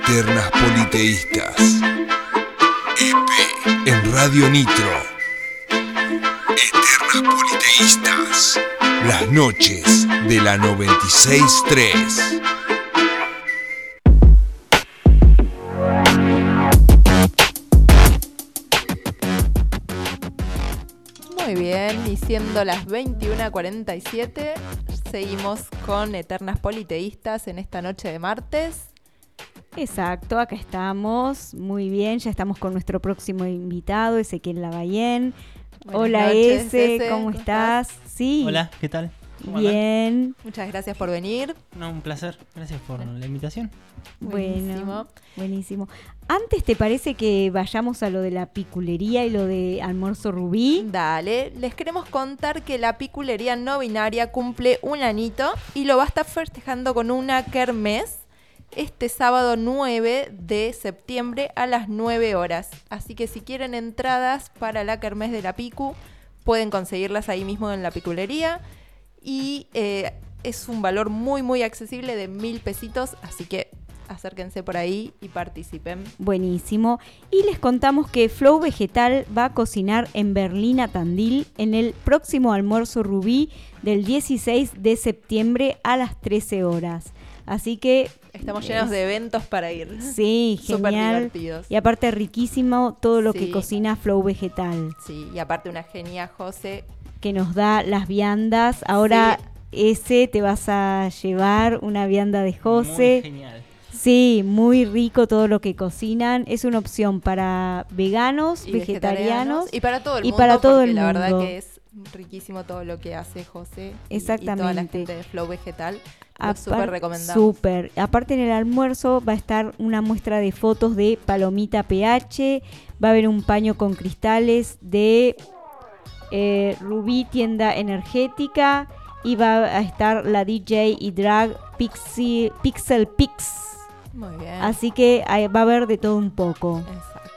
Eternas Politeístas. EP en Radio Nitro. Eternas Politeístas. Las noches de la 96.3. Muy bien, y siendo las 21.47, seguimos con Eternas Politeístas en esta noche de martes. Exacto, acá estamos. Muy bien, ya estamos con nuestro próximo invitado, Ezequiel Lavallén. Buenas Hola noches, Ese, Eze, ¿cómo ¿cómo estás? Sí. Hola, ¿qué tal? Bien, Muchas gracias por venir. No, un placer. Gracias por la invitación. bueno, Buenísimo. buenísimo. Antes, ¿te parece que vayamos a lo de la piculería y lo de almuerzo rubí? Dale, les queremos contar que la piculería no binaria cumple un anito y lo va a estar festejando con una kermés este sábado 9 de septiembre a las 9 horas. Así que si quieren entradas para la kermés de la Picu, pueden conseguirlas ahí mismo en la piculería. Y eh, es un valor muy, muy accesible de mil pesitos, así que acérquense por ahí y participen. Buenísimo. Y les contamos que Flow Vegetal va a cocinar en Berlín Tandil en el próximo almuerzo rubí del 16 de septiembre a las 13 horas. Así que Estamos llenos de eventos para ir. sí, Súper genial. divertidos. Y aparte riquísimo todo lo Sí. que cocina Flow Vegetal, Sí, y aparte una genia, José. que nos da las viandas. Ahora ese te vas a llevar una vianda de Muy José. genial. Sí, muy rico todo lo que cocinan. Es una opción para veganos, y vegetarianos. Y para todo el y mundo. para todo el la verdad que es riquísimo todo lo que hace José. y- Y, toda la Exactamente. gente de Flow Vegetal. Súper recomendamos. Súper. Aparte en el almuerzo va a estar una muestra de fotos de Palomita PH, va a haber un paño con cristales de eh, Rubí Tienda Energética y va a estar la DJ y drag Pixie, Pixel Pix. Muy bien. Así que va a haber de todo un poco.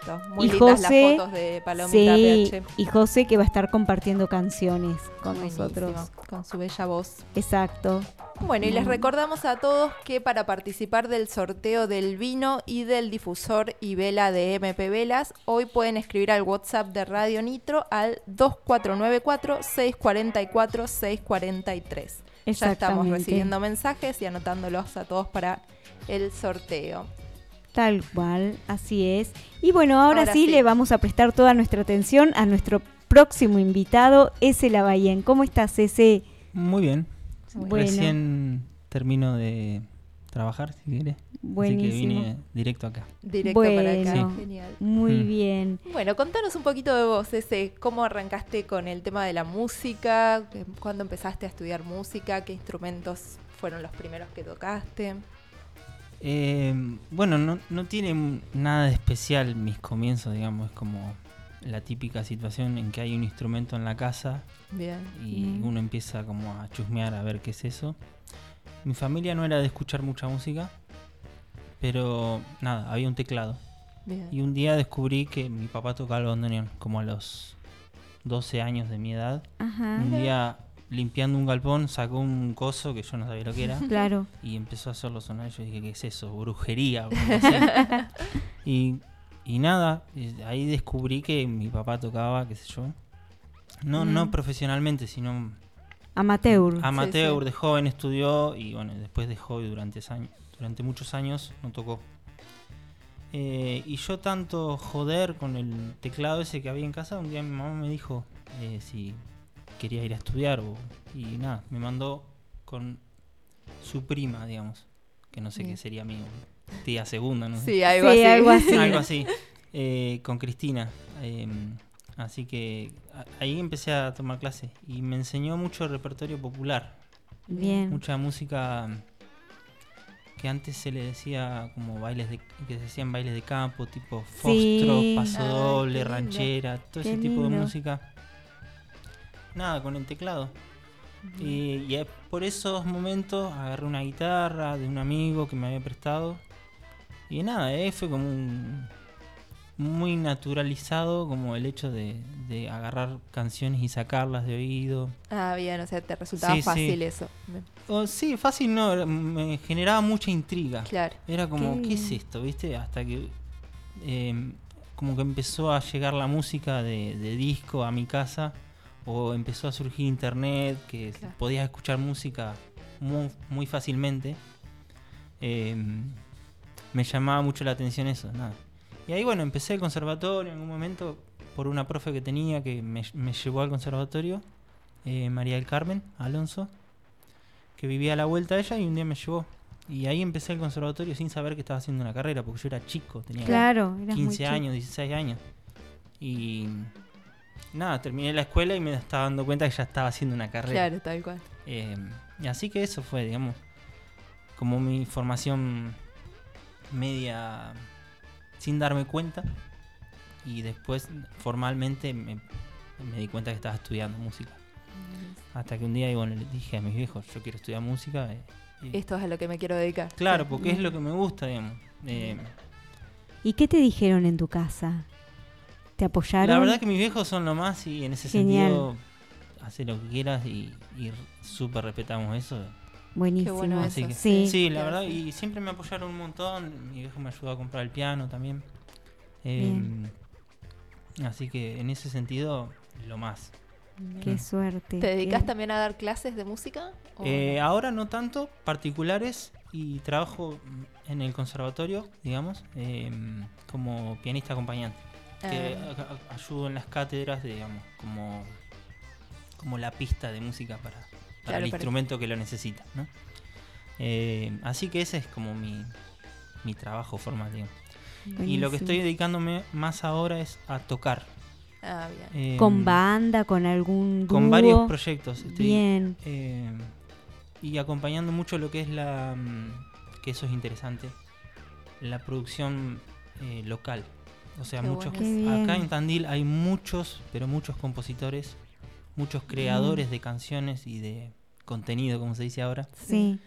Exacto. Muy y lindas José, las fotos de Palomita sí, PH. y José que va a estar compartiendo canciones con Buenísimo, nosotros. Con su bella voz. Exacto. Bueno, y les recordamos a todos que para participar del sorteo del vino y del difusor y vela de MP Velas, hoy pueden escribir al WhatsApp de Radio Nitro al 2494-644-643. Ya estamos recibiendo mensajes y anotándolos a todos para el sorteo. Tal cual, así es. Y bueno, ahora, Ahora sí, sí. le vamos a prestar toda nuestra atención a nuestro próximo invitado, Ese Lavallén. ¿Cómo estás, Ese? Muy bien. Bueno. Recién termino de trabajar, si quiere. Así que Buenísimo. vine directo acá. Directo para acá. Genial. Muy Mm. bien. Bueno, contanos un poquito de vos, ese, cómo arrancaste con el tema de la música, cuándo empezaste a estudiar música, qué instrumentos fueron los primeros que tocaste. Eh, bueno, no, no tiene nada de especial mis comienzos, digamos. Es como la típica situación en que hay un instrumento en la casa Bien. y Mm. uno empieza como a chusmear a ver qué es eso. Mi familia no era de escuchar mucha música, pero nada, había un teclado. Bien. Y un día descubrí que mi papá tocaba el bandoneón, como a los 12 años de mi edad. Ajá. Un día limpiando un galpón sacó un coso que yo no sabía lo que era Claro. y empezó a hacerlo sonar. Yo dije, ¿qué es eso? ¿Brujería? y, y nada, ahí descubrí que mi papá tocaba, qué sé yo. No, no Mm. profesionalmente, sino Amateur. amateur, sí. de joven estudió y bueno, después dejó y durante, años, durante muchos años no tocó. Eh, y yo tanto joder con el teclado ese que había en casa, un día mi mamá me dijo eh, si quería ir a estudiar o, y nada, me mandó con su prima, digamos, que no sé Bien. qué sería mi tía segunda, no sé. Sí, algo Sí, así. algo así. Algo así. eh, con Cristina. eh, así que ahí empecé a tomar clases y me enseñó mucho repertorio popular. Bien. Mucha música que antes se le decía como bailes de que se hacían bailes de campo, tipo Sí. fostro, Ay, paso doble, lindo. ranchera, todo Qué ese tipo de música. Nada, con el teclado. Y, y por esos momentos agarré una guitarra de un amigo que me había prestado. Y nada, eh, fue como un, muy naturalizado como el hecho de, de agarrar canciones y sacarlas de oído. Ah, bien, o sea, te resultaba Sí, sí. fácil eso. Bien. O, sí, fácil no, me generaba mucha intriga. Claro. Era como, Qué ¿qué es esto? ¿Viste? Hasta que eh, como que empezó a llegar la música de, de disco a mi casa o empezó a surgir internet, que Claro. podías escuchar música muy, muy fácilmente. Eh, me llamaba mucho la atención eso, nada. Y ahí bueno, empecé el conservatorio en algún momento por una profe que tenía que me, me llevó al conservatorio, eh, María del Carmen Alonso, que vivía a la vuelta de ella y un día me llevó. Y ahí empecé el conservatorio sin saber que estaba haciendo una carrera, porque yo era chico, tenía Claro, eras muy 15 chico. años, 16 años. Y nada, terminé la escuela y me estaba dando cuenta que ya estaba haciendo una carrera. Claro, tal cual. Eh, y así que eso fue, digamos, como mi formación media sin darme cuenta. Y después formalmente me, me di cuenta que estaba estudiando música. Hasta que un día bueno, le dije a mis viejos, yo quiero estudiar música. eh, Esto es a lo que me quiero dedicar. claro, porque es lo que me gusta, digamos. Eh, ¿Y qué te dijeron en tu casa? ¿Te apoyaron? La verdad que mis viejos son lo más y en ese Genial. sentido hace lo que quieras y, y súper respetamos eso. Buenísimo. Qué bueno Así eso, que, sí. sí, la verdad, y siempre me apoyaron un montón. Mi viejo me ayudó a comprar el piano también. Eh, así que en ese sentido, lo más. Qué suerte. ¿Te dedicas Qué- también a dar clases de música? ¿O Eh, ahora no tanto, particulares y trabajo en el conservatorio, digamos, eh, como pianista acompañante. Que a- ayudo en las cátedras, digamos, como, como la pista de música para, para Claro, el instrumento que lo necesita. ¿no? Eh, así que ese es como mi, mi trabajo formal, digamos. Y lo que estoy dedicándome más ahora es a tocar. Ah, bien. Eh, ¿Con banda, con algún Con varios proyectos. Estoy, Bien. eh, y acompañando mucho lo que es la. mm, que eso es interesante. La producción eh, local. O sea, Qué muchos. bueno. Acá en Tandil hay muchos, pero muchos compositores, muchos creadores de canciones y de contenido, como se dice ahora, Sí.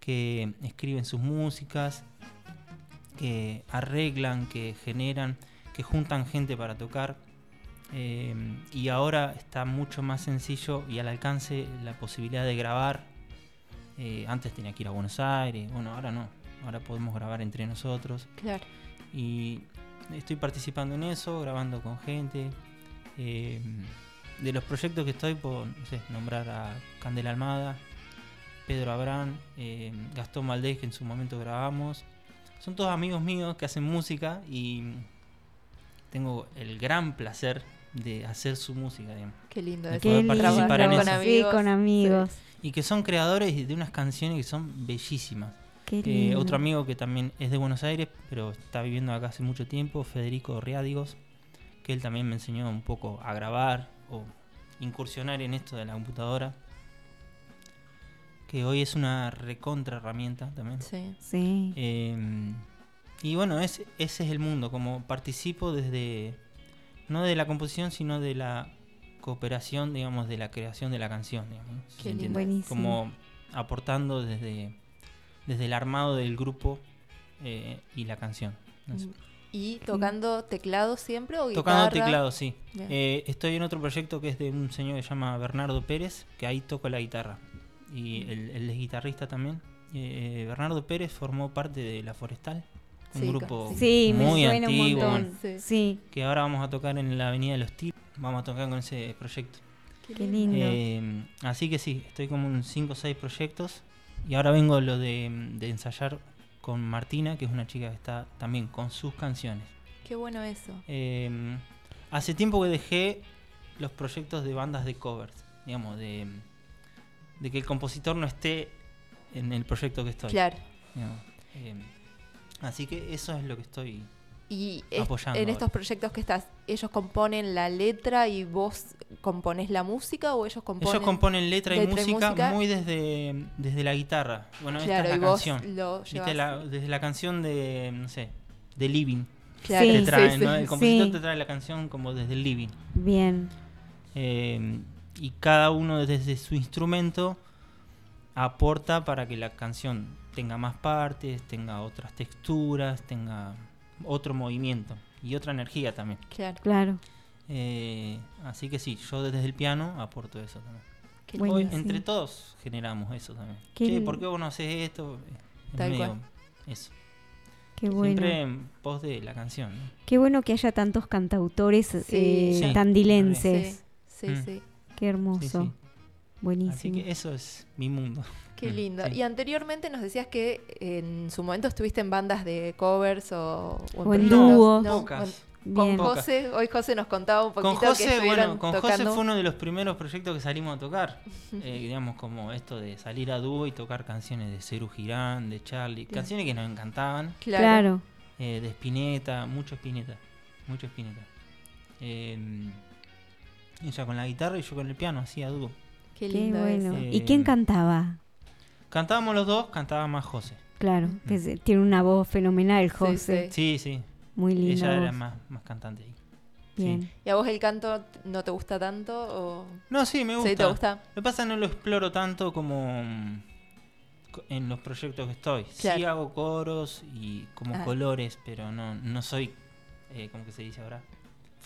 que escriben sus músicas, que arreglan, que generan, que juntan gente para tocar. Eh, y ahora está mucho más sencillo y al alcance la posibilidad de grabar. Eh, antes tenía que ir a Buenos Aires, bueno, ahora no. Ahora podemos grabar entre nosotros. Claro. Y estoy participando en eso, grabando con gente. Eh, de los proyectos que estoy, puedo no sé, nombrar a Candela Almada, Pedro Abrán, eh, Gastón Valdés, que en su momento grabamos. Son todos amigos míos que hacen música y tengo el gran placer de hacer su música, digamos. Qué lindo De eso. Qué poder lindo. participar en con eso. Sí, con amigos. Y que son creadores de unas canciones que son bellísimas. Qué Eh, otro amigo que también es de Buenos Aires, pero está viviendo acá hace mucho tiempo, Federico Riádigos, que él también me enseñó un poco a grabar o incursionar en esto de la computadora, que hoy es una recontra herramienta también. Sí. Sí. Eh, y bueno, ese, ese es el mundo, como participo desde, no de la composición, sino de la cooperación, digamos, de la creación de la canción. digamos, ¿no? Si Qué. Buenísimo. Como aportando desde, desde el armado del grupo eh, y la canción. ¿no? ¿Y tocando teclado siempre o guitarra? Tocando teclado, sí. Eh, estoy en otro proyecto que es de un señor que se llama Bernardo Pérez, que ahí toco la guitarra. Y él, él es guitarrista también. Eh, Bernardo Pérez formó parte de La Forestal, un Sí, grupo Sí, muy antiguo, un montón. Sí. Sí, que ahora vamos a tocar en la Avenida de los Tips. Vamos a tocar con ese proyecto. qué lindo. Eh, así que sí, estoy como en 5 o 6 proyectos. Y ahora vengo lo de, de ensayar con Martina, que es una chica que está también con sus canciones. Qué bueno eso. Eh, hace tiempo que dejé los proyectos de bandas de covers, digamos, de, de que el compositor no esté en el proyecto que estoy. Claro. digamos. Eh, así que eso es lo que estoy Y Apoyando en estos proyectos que estás, ¿ellos componen la letra y vos componés la música o ellos componen? Ellos componen letra y, letra y música muy desde, desde la guitarra. Bueno, Claro, esta es la vos canción. lo ¿Viste? La- desde la canción de, no sé, de Living. Claro, Sí, te sí, traen, sí. ¿no? El compositor Sí. te trae la canción como desde el Living. Bien. Eh, y cada uno desde su instrumento aporta para que la canción tenga más partes, tenga otras texturas, tenga otro movimiento. y otra energía también. Claro. Claro. Eh, así que sí, yo desde el piano aporto eso también. Qué Hoy, Buenísimo. entre todos generamos eso también. Qué Che, ¿por qué vos no haces esto? Es Tal medio cual. Eso. Qué bueno. Siempre en pos de la canción. ¿no? Qué bueno que haya tantos cantautores eh, Sí. tandilenses. Sí, sí, Mm. sí. Qué hermoso. Buenísimo. Así que eso es mi mundo. Qué Mm, lindo. sí. Y anteriormente nos decías que en su momento estuviste en bandas de covers o, O en proyectos, dúo. ¿no? Pocas. Con-. José, hoy José nos contaba un poquito Con que José, estuvieron bueno, con José fue uno de los primeros proyectos que salimos a tocar. Eh, digamos, como esto de salir a dúo y tocar canciones de Ceru Girán, de Charlie, Claro. canciones que nos encantaban. Claro. Claro. eh, de Spinetta, mucho Spinetta, mucho Spinetta. Eh, ella con la guitarra y yo con el piano, así a dúo. Qué Qué lindo bueno. eso. Eh, ¿Y quién cantaba? Cantábamos los dos, cantaba más José. Claro, que se- tiene una voz fenomenal, José. Sí, sí. Muy linda Ella era más, más cantante ahí. Bien. ¿Y a vos el canto no te gusta tanto? O... No, sí, me gusta. Sí, ¿te gusta? Lo que pasa es que no lo exploro tanto como mm, en los proyectos que estoy. Sí Claro. hago coros y como Ah. colores, pero no, no soy, eh, ¿cómo que se dice ahora?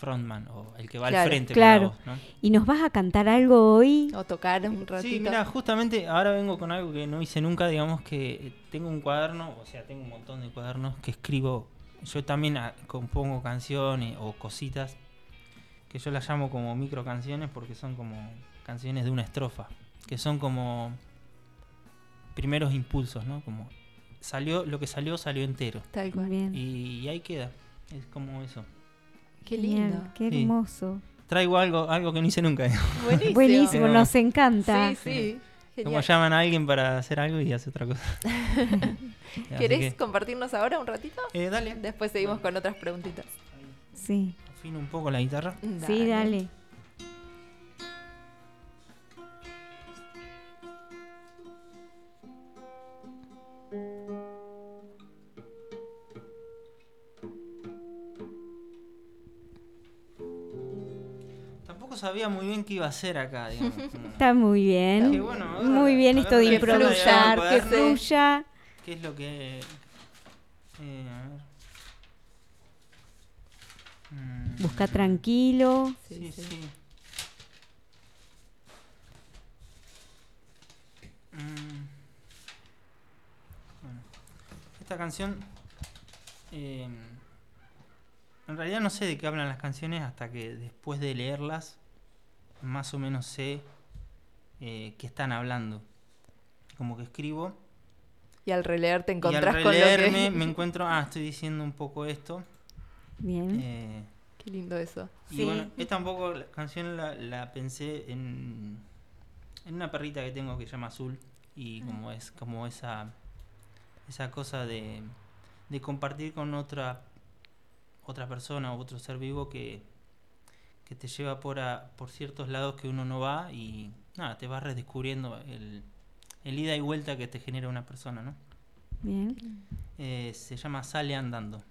Frontman o el que va Claro. al frente Claro. ¿no? ¿Y nos vas a cantar algo hoy? O tocar un ratito. Sí, mira, justamente ahora vengo con algo que no hice nunca, digamos que tengo un cuaderno, o sea, tengo un montón de cuadernos que escribo, yo también ah, compongo canciones o cositas que yo las llamo como micro canciones porque son como canciones de una estrofa, que son como primeros impulsos, ¿no? Como salió, lo que salió salió entero. Tal cual. Bien. Y, y ahí queda, es como eso. Qué Genial, lindo. Qué Sí. hermoso. Traigo algo, algo que no hice nunca. Buenísimo. Buenísimo, nos encanta. Sí, sí. Como llaman a alguien para hacer algo y hace otra cosa. ¿Querés que, compartirnos ahora un ratito? eh, dale. Después seguimos con otras preguntitas. Sí, Afino un poco la guitarra. sí, dale. Sabía muy bien qué iba a hacer acá, digamos. Está muy bien. Dije, bueno, ahora muy bien esto de improvisar, que fluya. ¿Qué es lo que...? eh, a ver. Mm, Busca tranquilo. Sí, sí. Mm, Bueno, esta canción... eh, en realidad no sé de qué hablan las canciones hasta que después de leerlas más o menos sé eh, qué están hablando. Como que escribo Y al releer te y al encontrás con lo releerme que... me encuentro, ah, estoy diciendo un poco esto. Bien. eh, Qué lindo eso. y bueno, esta un poco la canción la, la pensé en, en una perrita que tengo que se llama Azul y como es como esa esa cosa de, de compartir con otra otra persona o otro ser vivo que, que te lleva por a- por ciertos lados que uno no va y nada, te vas redescubriendo el, el ida y vuelta que te genera una persona, ¿no? Bien. Eh, se llama Sale Andando.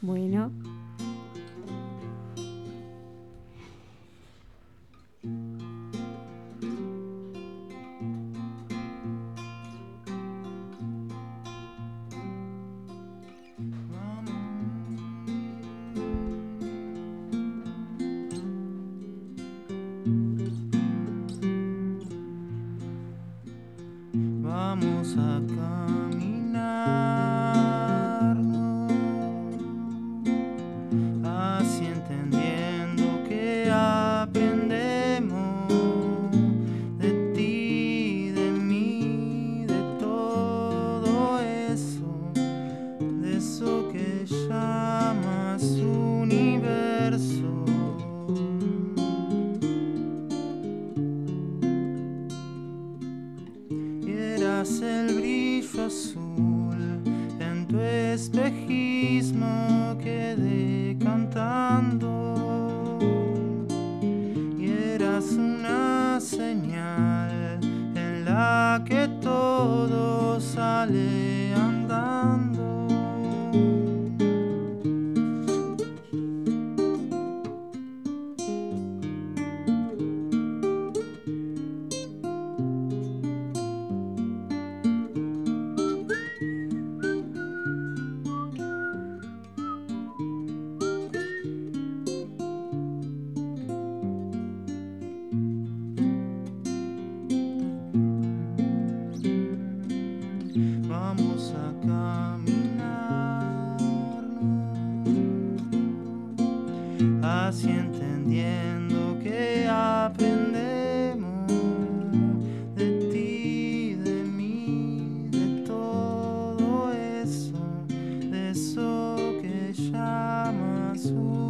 Bueno. Jesús.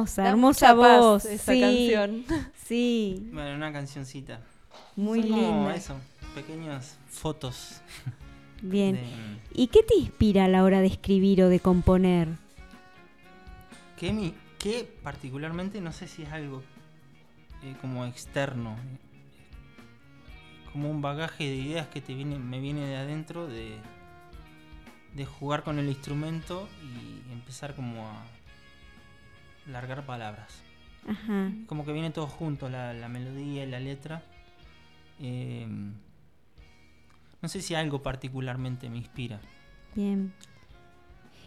Hermosa, Da hermosa mucha paz voz. esa sí, canción. Sí, Bueno, una cancioncita. muy Son como linda. Eso, pequeñas fotos. Bien. de- ¿Y qué te inspira a la hora de escribir o de componer? que, mi, que particularmente no sé si es algo eh, como externo. Como un bagaje de ideas que te viene, me viene de adentro de, de jugar con el instrumento y empezar como a largar palabras. Ajá. Como que viene todo junto, la, la melodía y la letra. Eh, no sé si algo particularmente me inspira. Bien.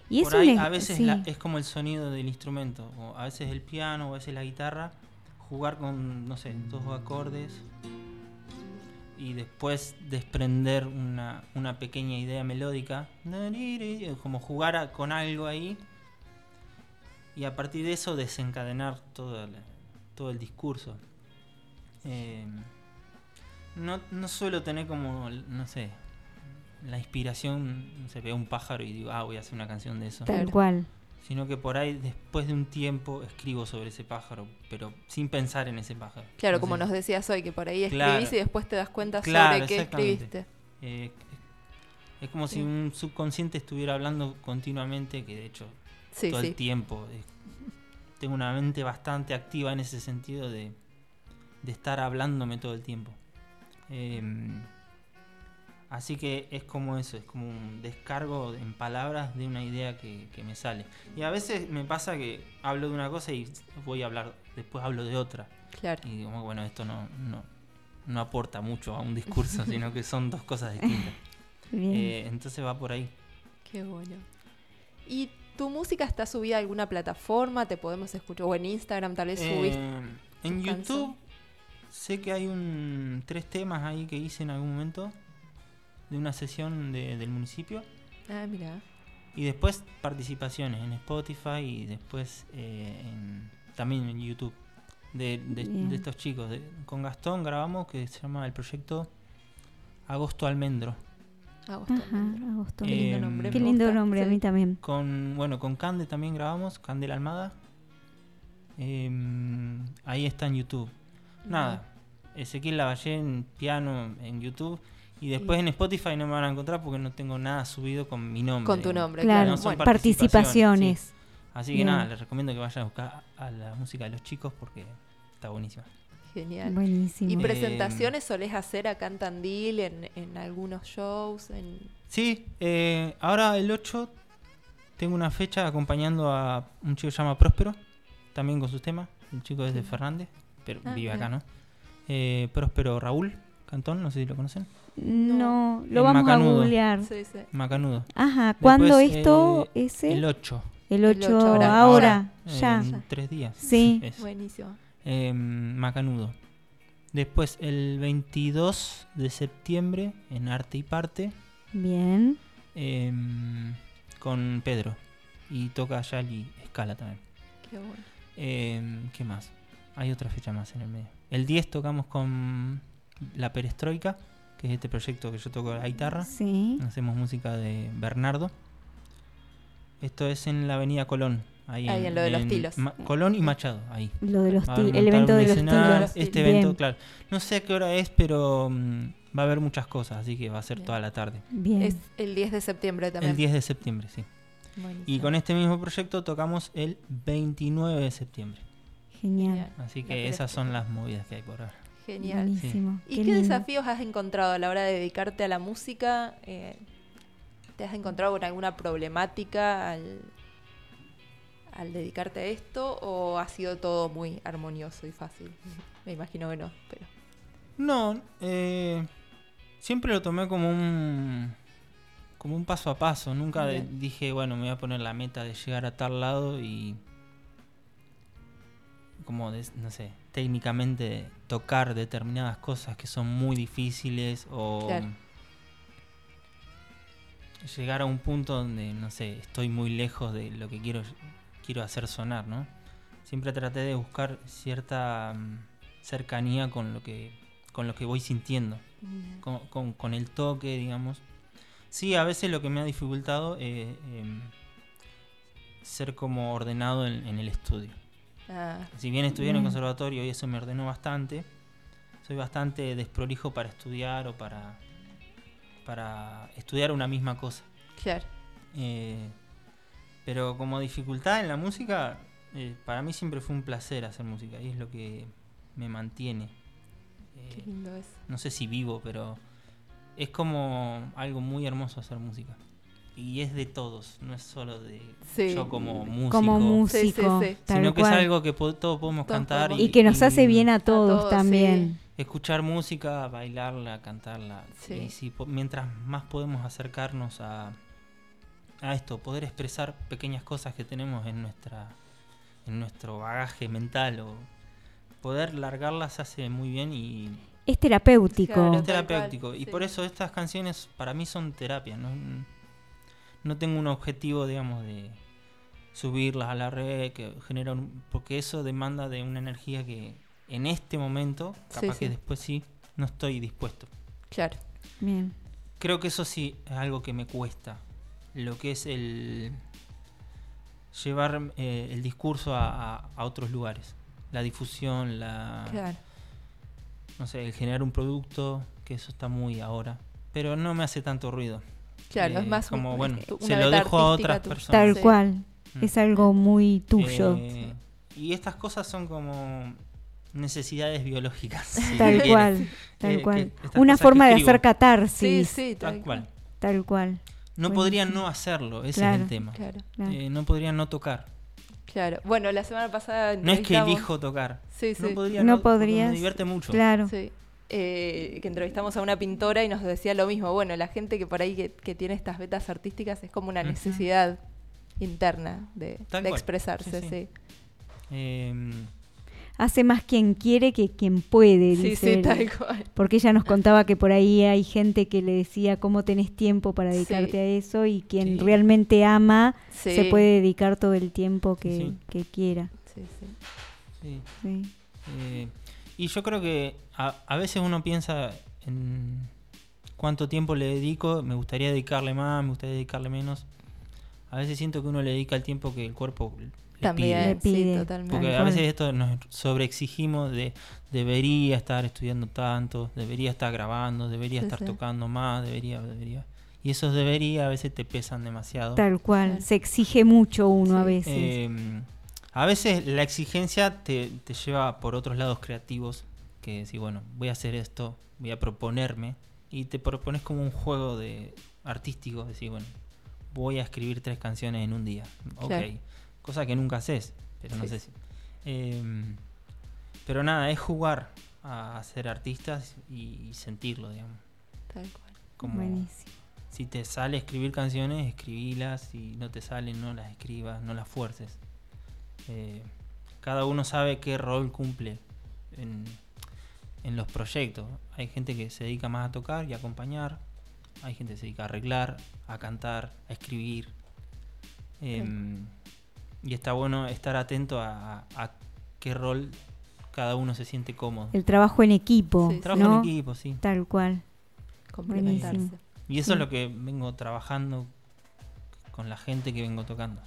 Y Por ahí a veces sí. la- es como el sonido del instrumento, o a veces el piano, o a veces la guitarra, jugar con, no sé, dos acordes y después desprender una, una pequeña idea melódica, como jugar a- con algo ahí y a partir de eso desencadenar todo el, todo el discurso. Eh, no, no suelo tener como, no sé, la inspiración, no sé, veo un pájaro y digo, ah, voy a hacer una canción de eso. Tal cual. Sino que por ahí, después de un tiempo, escribo sobre ese pájaro, pero sin pensar en ese pájaro. Claro, No como sé. nos decías hoy, que por ahí escribís Claro. y después te das cuenta Claro, sobre qué escribiste. Eh, es como Sí. si un subconsciente estuviera hablando continuamente, que de hecho Sí, todo sí. el tiempo. eh, tengo una mente bastante activa en ese sentido de, de estar hablándome todo el tiempo. Em, así que es como eso, es como un descargo en palabras de una idea que, que me sale. Y a veces me pasa que hablo de una cosa y voy a hablar, después hablo de otra. Claro. Y digo, bueno, esto no, no, no aporta mucho a un discurso, sino que son dos cosas distintas. Bien. Eh, entonces va por ahí. Qué bueno. ¿Y tu música está subida a alguna plataforma? ¿Te podemos escuchar? O en Instagram tal vez subiste. Eh, en tu YouTube canción. sé que hay un tres temas ahí que hice en algún momento de una sesión de- del municipio Ah, mira. y después participaciones en Spotify y después eh, en- también en YouTube de, de- de estos chicos. Con Gastón grabamos que se llama el proyecto Agosto Almendro. Ajá, agosto. Eh, Qué lindo nombre. Qué me lindo gusta. nombre, a mí también. Con, bueno, con Cande también grabamos, Candela Almada. Em, ahí está en YouTube. Nada, Ezequiel Lavallé en piano en YouTube. Y después en Spotify no me van a encontrar porque no tengo nada subido con mi nombre. Con tu digamos. nombre, Claro. No son Bueno, participaciones, participaciones. Así que Bien. nada, les recomiendo que vayan a buscar a la música de los chicos porque está buenísima. Genial. Buenísimo. ¿Y Eh, presentaciones solés hacer acá en Tandil, en, en algunos shows? En... Sí, eh, ahora el 8 tengo una fecha acompañando a un chico que se llama Próspero, también con sus temas. El chico es de Sí. Fernández, pero Ah, vive acá, ¿no? Eh, Próspero Raúl Cantón, no sé si lo conocen. No, lo vamos Macanudo. a googlear. Sí, sí. Macanudo. Ajá, ¿cuándo Después, esto? eh, ese? El 8. El 8, El ocho, ahora. ahora, eh, ya. En tres días. Sí. Es. Buenísimo. Eh, Macanudo. Después el 22 de septiembre en Arte y Parte Bien. eh, con Pedro. Y toca Yali Escala también. Qué bueno. Eh, ¿Qué más? Hay otra fecha más en el medio. El 10 tocamos con La Perestroika, que es este proyecto que yo toco la guitarra. Sí. Hacemos música de Bernardo. Esto es en la avenida Colón. Ahí, Ahí en lo de los tilos. Ma- Colón y Machado, ahí. Lo de los Va a til- montar el evento de los tilos. Este Bien, evento, claro. No sé a qué hora es, pero mm, va a haber muchas cosas, así que va a ser Bien. toda la tarde. Bien. Es el 10 de septiembre también. El 10 de septiembre, sí. Buenísimo. Y con este mismo proyecto tocamos el 29 de septiembre. Genial. Así que esas son las movidas que hay por ahora. Genial. Buenísimo. ¿Y Qué desafíos has encontrado a la hora de dedicarte a la música? Eh, ¿Te has encontrado con alguna problemática al, al dedicarte a esto o ha sido todo muy armonioso y fácil? Me imagino que no, pero... No, eh, siempre lo tomé como un como un paso a paso. Nunca Bien. dije, bueno, me voy a poner la meta de llegar a tal lado y como de- no sé, técnicamente tocar determinadas cosas que son muy difíciles o Claro. llegar a un punto donde no sé, estoy muy lejos de lo que quiero quiero hacer sonar, ¿no? Siempre traté de buscar cierta mm, cercanía con lo que con lo que voy sintiendo con, con- con el toque, digamos. Sí, a veces lo que me ha dificultado es em, ser como ordenado en, en el estudio. Ah, Si bien estudié en el Mm. conservatorio y eso me ordenó bastante, soy bastante desprolijo para estudiar o para, para estudiar una misma cosa. claro. Eh, pero como dificultad en la música, eh, para mí siempre fue un placer hacer música y es lo que me mantiene. Qué Eh, lindo es. no sé si vivo, pero es como algo muy hermoso hacer música. Y es de todos, no es solo de Sí. yo como músico. Como músico, Sí, sí, sí. tal Sino que cual. es algo que po- todos podemos Todos cantar. podemos- y que nos hace bien a todos, todos, también. Escuchar música, bailarla, cantarla. Sí. Y si po- mientras más podemos acercarnos a, a esto, poder expresar pequeñas cosas que tenemos en nuestra en nuestro bagaje mental o poder largarlas hace muy bien y Es terapéutico. Claro. es cual, terapéutico. y sí. por eso estas canciones para mí son terapia. No, no tengo un objetivo, digamos, de subirlas a la red, que genera un- porque eso demanda de una energía que en este momento, Sí, capaz sí. que después sí, no estoy dispuesto. Claro. Bien. Creo que eso sí es algo que me cuesta. Lo que es el llevar eh, el discurso a, a- a otros lugares. La difusión, la Claro. no sé, el generar un producto, que eso está muy ahora. Pero no me hace tanto ruido. Claro, Eh, es más como, un- bueno, una se lo dejo a otras personas. Tal Sí. cual. Mm. Es algo muy tuyo. Eh, y estas cosas son como necesidades biológicas. si tal cual, tal Eh, cual. Una forma de hacer catarsis. sí, Tal cual. Tal cual. No Buenísimo. podría no hacerlo, ese es el tema. Claro, Claro. Eh, no podría no tocar. claro. Bueno, la semana pasada No es que elijo tocar. Sí, sí. No podría No podrías, Me divierte mucho. Claro. Sí. Eh, que entrevistamos a una pintora y nos decía lo mismo. Bueno, la gente que por ahí que, que tiene estas vetas artísticas es como una necesidad interna de, expresarse, Sí, sí. sí. Eh, Hace más quien quiere que quien puede, Sí, dice sí, tal cual. Porque ella nos contaba que por ahí hay gente que le decía cómo tenés tiempo para dedicarte Sí. a eso y quien Sí. realmente ama Sí. se puede dedicar todo el tiempo que, Sí. que quiera. Sí, sí. sí. Sí. Eh, y yo creo que a, a veces uno piensa en cuánto tiempo le dedico, me gustaría dedicarle más, me gustaría dedicarle menos. A veces siento que uno le dedica el tiempo que el cuerpo También, pide. Le pide. sí, totalmente. Porque a veces esto nos sobreexigimos de debería estar estudiando tanto, debería estar grabando, debería Sí, estar sí. tocando más, debería, debería. Y esos debería a veces te pesan demasiado. Tal cual. Se exige mucho uno a veces. Eh, a veces la exigencia te, te lleva por otros lados creativos, que decir, bueno, voy a hacer esto, voy a proponerme, y te propones como un juego de artístico, decir, bueno, voy a escribir tres canciones en un día. Ok. Cosa que nunca haces, pero no Sí. sé si... eh, pero nada, es jugar a ser artistas y, y sentirlo, digamos. Tal cual. Como Buenísimo. si te sale escribir canciones, escribilas. Si no te salen, no las escribas, no las fuerces. Eh, cada uno sabe qué rol cumple en, en los proyectos. Hay gente que se dedica más a tocar y a acompañar. Hay gente que se dedica a arreglar, a cantar, a escribir. Em, y está bueno estar atento a, qué rol cada uno se siente cómodo. El trabajo en equipo, Sí, sí. Trabajo ¿no? en equipo, sí. Tal cual. Complementarse. Buenísimo. Y eso Sí. es lo que vengo trabajando con la gente que vengo tocando.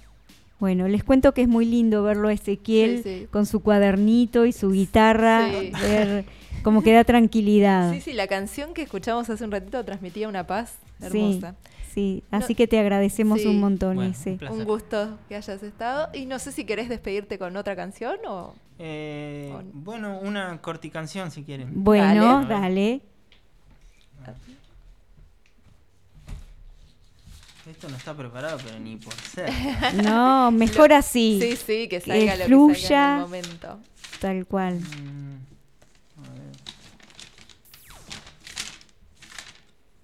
Bueno, les cuento que es muy lindo verlo a Ezequiel Sí, sí. con su cuadernito y su guitarra, Sí. ver cómo que da tranquilidad. Sí, sí, la canción que escuchamos hace un ratito transmitía una paz Sí. hermosa. Sí, Sí, así No- que te agradecemos Sí. un montón, Bueno, ese. un gusto que hayas estado. Y no sé si querés despedirte con otra canción o... Eh, bueno, una corticanción si quieren. Bueno, Dale. dale. Esto no está preparado, pero ni por ser. No, mejor así. Sí, sí, que salga lo que salga en el momento. tal cual. Mm,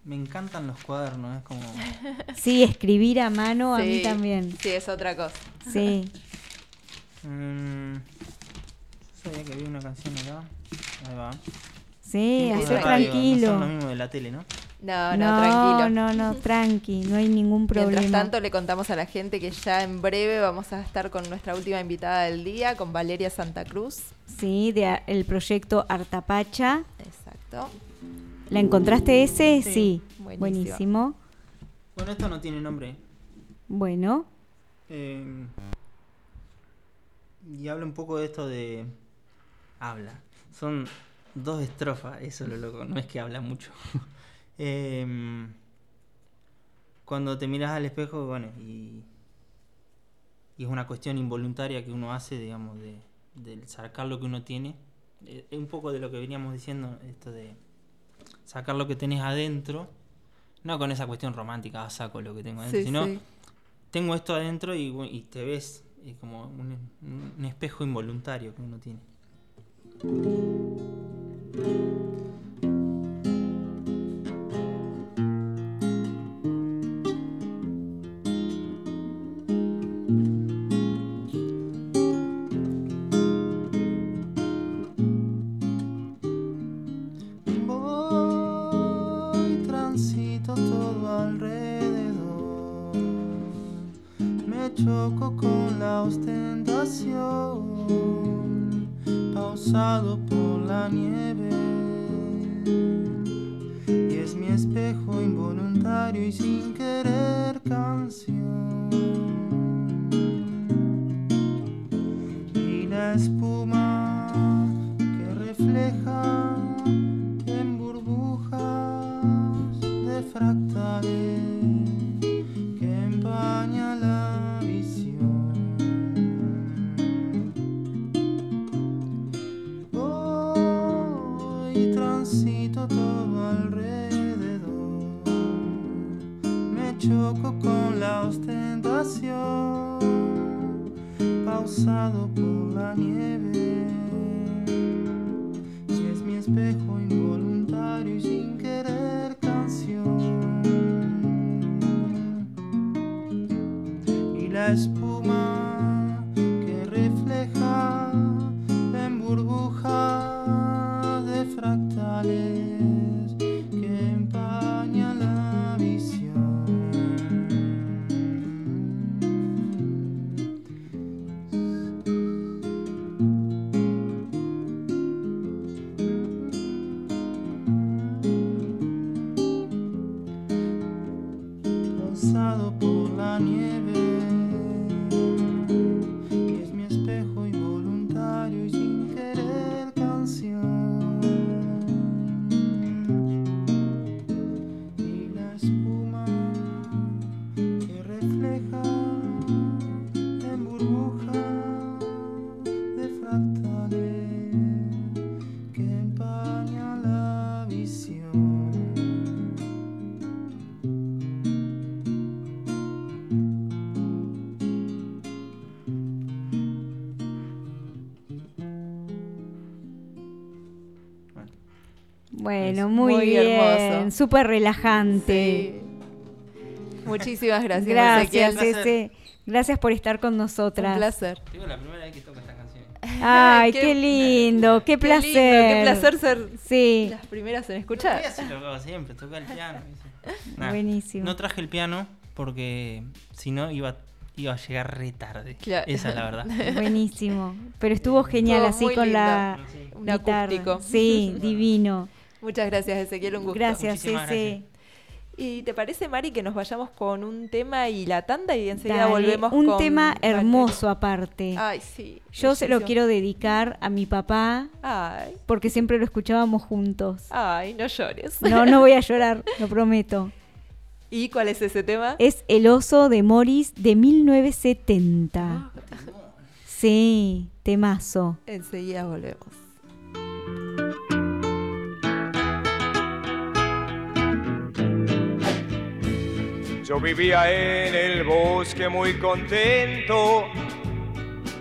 Me encantan los cuadernos, es como... Sí, escribir a mano a mí también. Sí, es otra cosa. Sí. Mm, sabía que había una canción acá. Ahí va. Sí, hacer de radio, No tranquilo. son lo mismo de la tele, ¿no? No, no, No, tranquilo. no, no, tranqui, no hay ningún Mientras problema. tanto, le contamos a la gente que ya en breve vamos a estar con nuestra última invitada del día, con Valeria Santa Cruz. Sí, de a- el proyecto Artapacha. Exacto. ¿La encontraste ese? Sí. Sí. Buenísimo. Buenísimo. Bueno, esto no tiene nombre. Bueno, Eh, y habla un poco de esto de... Habla. Son dos estrofas, eso es lo loco, no es que habla mucho. Em, cuando te miras al espejo, bueno, y, y es una cuestión involuntaria que uno hace, digamos, de, del sacar lo que uno tiene. Eh, Es un poco de lo que veníamos diciendo, esto de sacar lo que tenés adentro, no con esa cuestión romántica, ah, saco lo que tengo adentro, Sí, sino sí. tengo esto adentro y, y te ves es como un, un espejo involuntario que uno tiene. Bueno, muy, muy bien. hermoso. Súper relajante. Sí. Muchísimas gracias. Gracias, Ezequiel. Ese. Gracias por estar con Un nosotras. placer. Digo, la primera vez que toco esta canción. Ay, Qué- qué, lindo, qué Qué placer. lindo, qué placer ser Sí, las primeras en Yo escuchar. así lo hago siempre, tocar el piano. Nah, buenísimo. No traje el piano porque si no iba, iba a llegar re tarde. Claro. Esa es la verdad. Buenísimo. Pero estuvo genial Estuvo así con lindo. la Un guitarra. acústico. Sí, divino. Muchas gracias, Ezequiel, un gusto. Gracias, Muchísimas Ese. ¿Y te parece, Mari, que nos vayamos con un tema y la tanda y enseguida Dale, volvemos Un con tema Valeria? hermoso aparte. Ay, sí. Yo se lo quiero dedicar a mi papá Ay, porque siempre lo escuchábamos juntos. ay, no llores. No, no voy a llorar, lo prometo. ¿Y cuál es ese tema? Es El oso de Morris de 1970. Ah. Sí, temazo. Enseguida volvemos. Yo vivía en el bosque muy contento.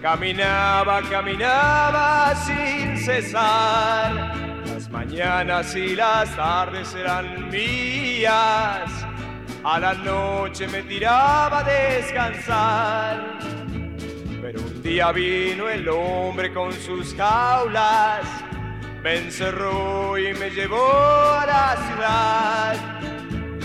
Caminaba, caminaba sin cesar. Las mañanas y las tardes eran mías. A la noche me tiraba a descansar. Pero un día vino el hombre con sus jaulas. Me encerró y me llevó a la ciudad.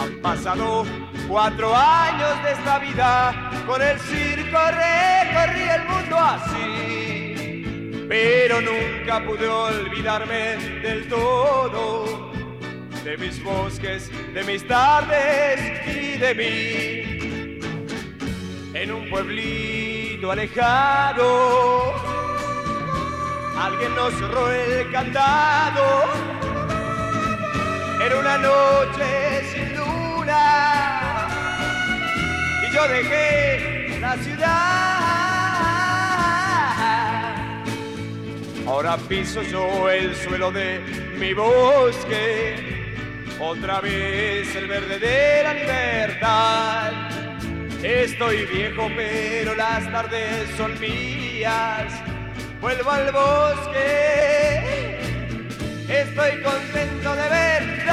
Han pasado cuatro años de esta vida, con el circo recorrí el mundo así. Pero nunca pude olvidarme del todo, de mis bosques, de mis tardes y de mí. En un pueblito alejado, alguien nos cerró el candado. Era una noche sin luna y yo dejé la ciudad. Ahora piso yo el suelo de mi bosque, otra vez el verde de la libertad. Estoy viejo pero las tardes son mías, vuelvo al bosque Estoy contento de ver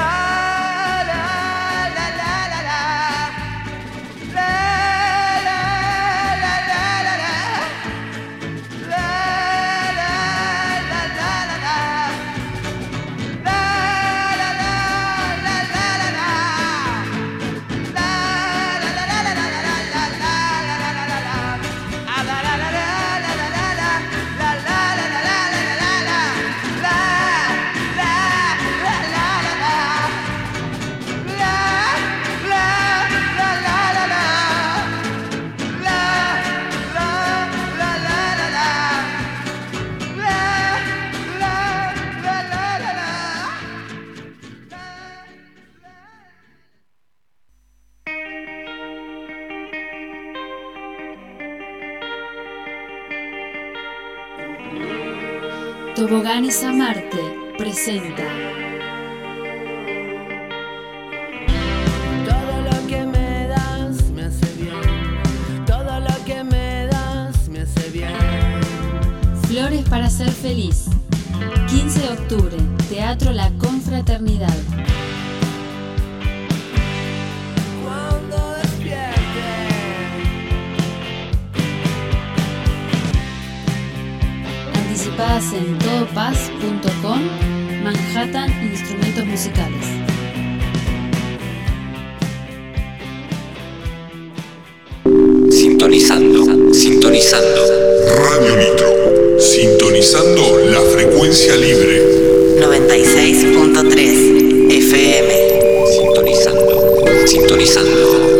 Toboganes a Marte presenta Todo lo que me das me hace bien. Todo lo que me das me hace bien. Flores para ser feliz. 15 de octubre, Teatro La Confraternidad. Anticipadas en todopaz.com, Manhattan Instrumentos Musicales. Sintonizando, sintonizando. Radio Nitro. Sintonizando la frecuencia libre. 96.3 FM. Sintonizando, sintonizando.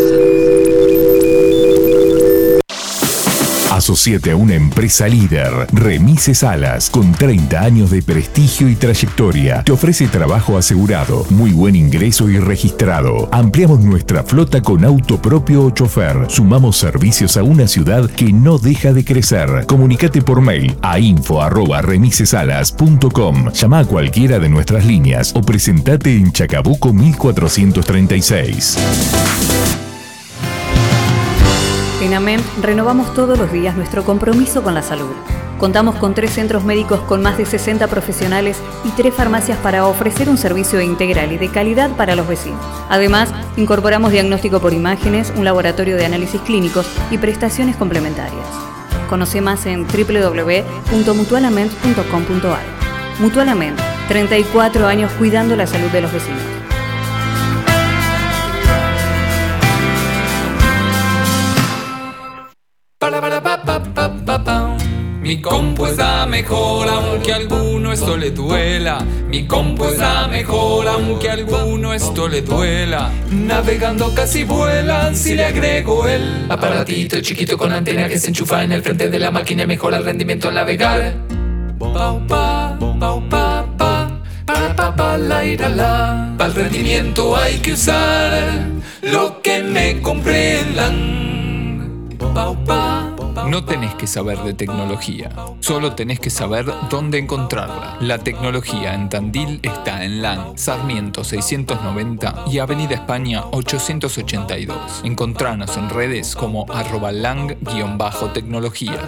Asociate a una empresa líder, Remises Alas, con 30 años de prestigio y trayectoria. Te ofrece trabajo asegurado, muy buen ingreso y registrado. Ampliamos nuestra flota con auto propio o chofer. Sumamos servicios a una ciudad que no deja de crecer. Comunicate por mail a info@remisesalas.com. Llama a cualquiera de nuestras líneas o presentate en Chacabuco 1436. En AMEM renovamos todos los días nuestro compromiso con la salud. Contamos con tres centros médicos con más de 60 profesionales y tres farmacias para ofrecer un servicio integral y de calidad para los vecinos. Además, incorporamos diagnóstico por imágenes, un laboratorio de análisis clínicos y prestaciones complementarias. Conoce más en www.mutualament.com.ar. Mutualament, 34 años cuidando la salud de los vecinos. Mi compu es la mejor, aunque a alguno esto le duela. Mi compu es la mejor, aunque a alguno esto le duela. Navegando casi vuelan si le agrego el aparatito chiquito con antena que se enchufa en el frente de la máquina y mejora el rendimiento al navegar. Pau, pa, pau, pa, pa, para, pa, pa, la, ira, la. Para el rendimiento hay que usar lo que me comprendan. Pau, pa, no tenés que saber de tecnología, solo tenés que saber dónde encontrarla. La tecnología en Tandil está en LAN, Sarmiento 690 y Avenida España 882. Encontranos en redes como arroba lang-tecnología.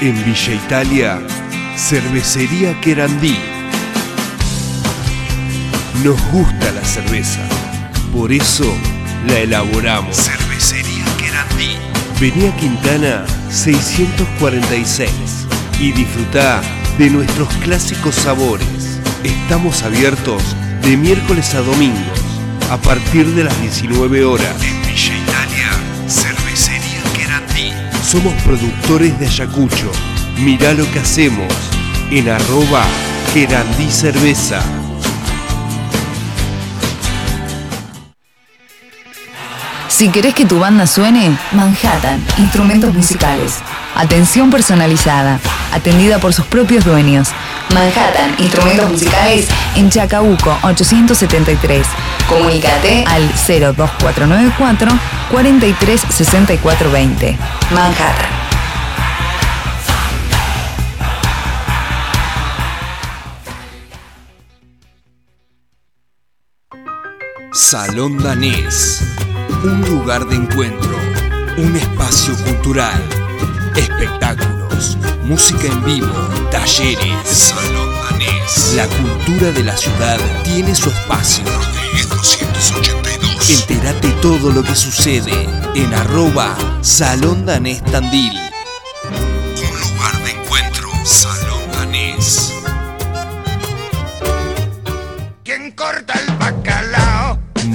En Villa Italia, Cervecería Querandí. Nos gusta la cerveza, por eso la elaboramos. Cervecería Querandí. Vení a Quintana 646 y disfrutá de nuestros clásicos sabores. Estamos abiertos de miércoles a domingos a partir de las 19 horas. En Villa Italia, Cervecería Querandí. Somos productores de Ayacucho. Mirá lo que hacemos en arroba Querandí Cerveza. Si querés que tu banda suene, Manhattan, instrumentos musicales. Atención personalizada, atendida por sus propios dueños. Manhattan, instrumentos musicales en Chacabuco 873. Comunícate al 02494 436420. Manhattan. Salón Danés. Un lugar de encuentro. Un espacio cultural. Espectáculos. Música en vivo. Talleres. Salón Danés. La cultura de la ciudad tiene su espacio. Rodríguez 282. Entérate todo lo que sucede en arroba Salón Danés Tandil. Un lugar de encuentro. Salón Danés. ¿Quién corta el bacalao?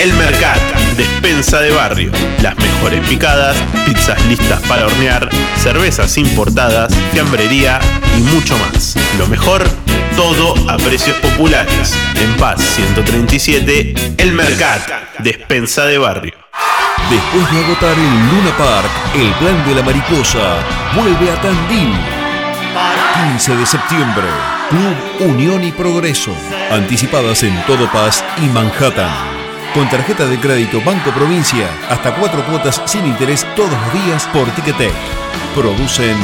El Mercat, despensa de barrio. Las mejores picadas, pizzas listas para hornear, cervezas importadas, fiambrería y mucho más. Lo mejor, todo a precios populares. En Paz 137, El Mercat, despensa de barrio. Después de agotar el Luna Park, el plan de la mariposa vuelve a Tandil. 15 de septiembre, Club Unión y Progreso. Anticipadas en Todo Paz y Manhattan. Con tarjeta de crédito Banco Provincia, hasta cuatro cuotas sin interés todos los días por Ticketek. Producen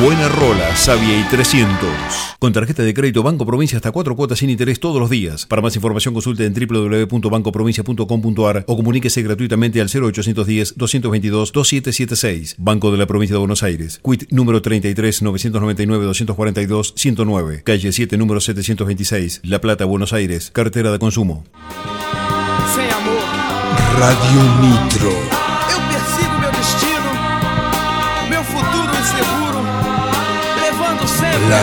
Buena Rola, Sabia y 300. Con tarjeta de crédito Banco Provincia hasta cuatro cuotas sin interés todos los días. Para más información consulte en www.bancoprovincia.com.ar o comuníquese gratuitamente al 0810-222-2776. Banco de la Provincia de Buenos Aires. Quit número 33 999 242 109. Calle 7 número 726. La Plata, Buenos Aires. Cartera de consumo. Radio Nitro. Eu persigo meu destino, meu futuro inseguro, levando sempre. La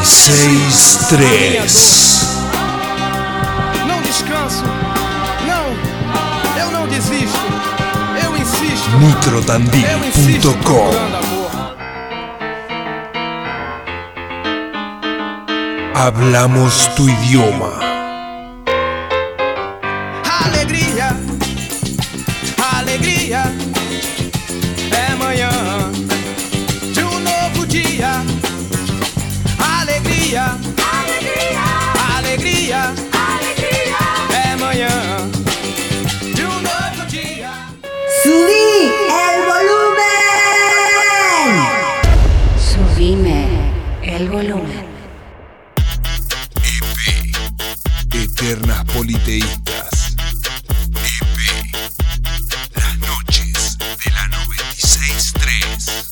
96.3. Não descanso, não, eu não desisto, eu insisto. Amor. Hablamos tu idioma. politeístas. EP Las noches de la 963.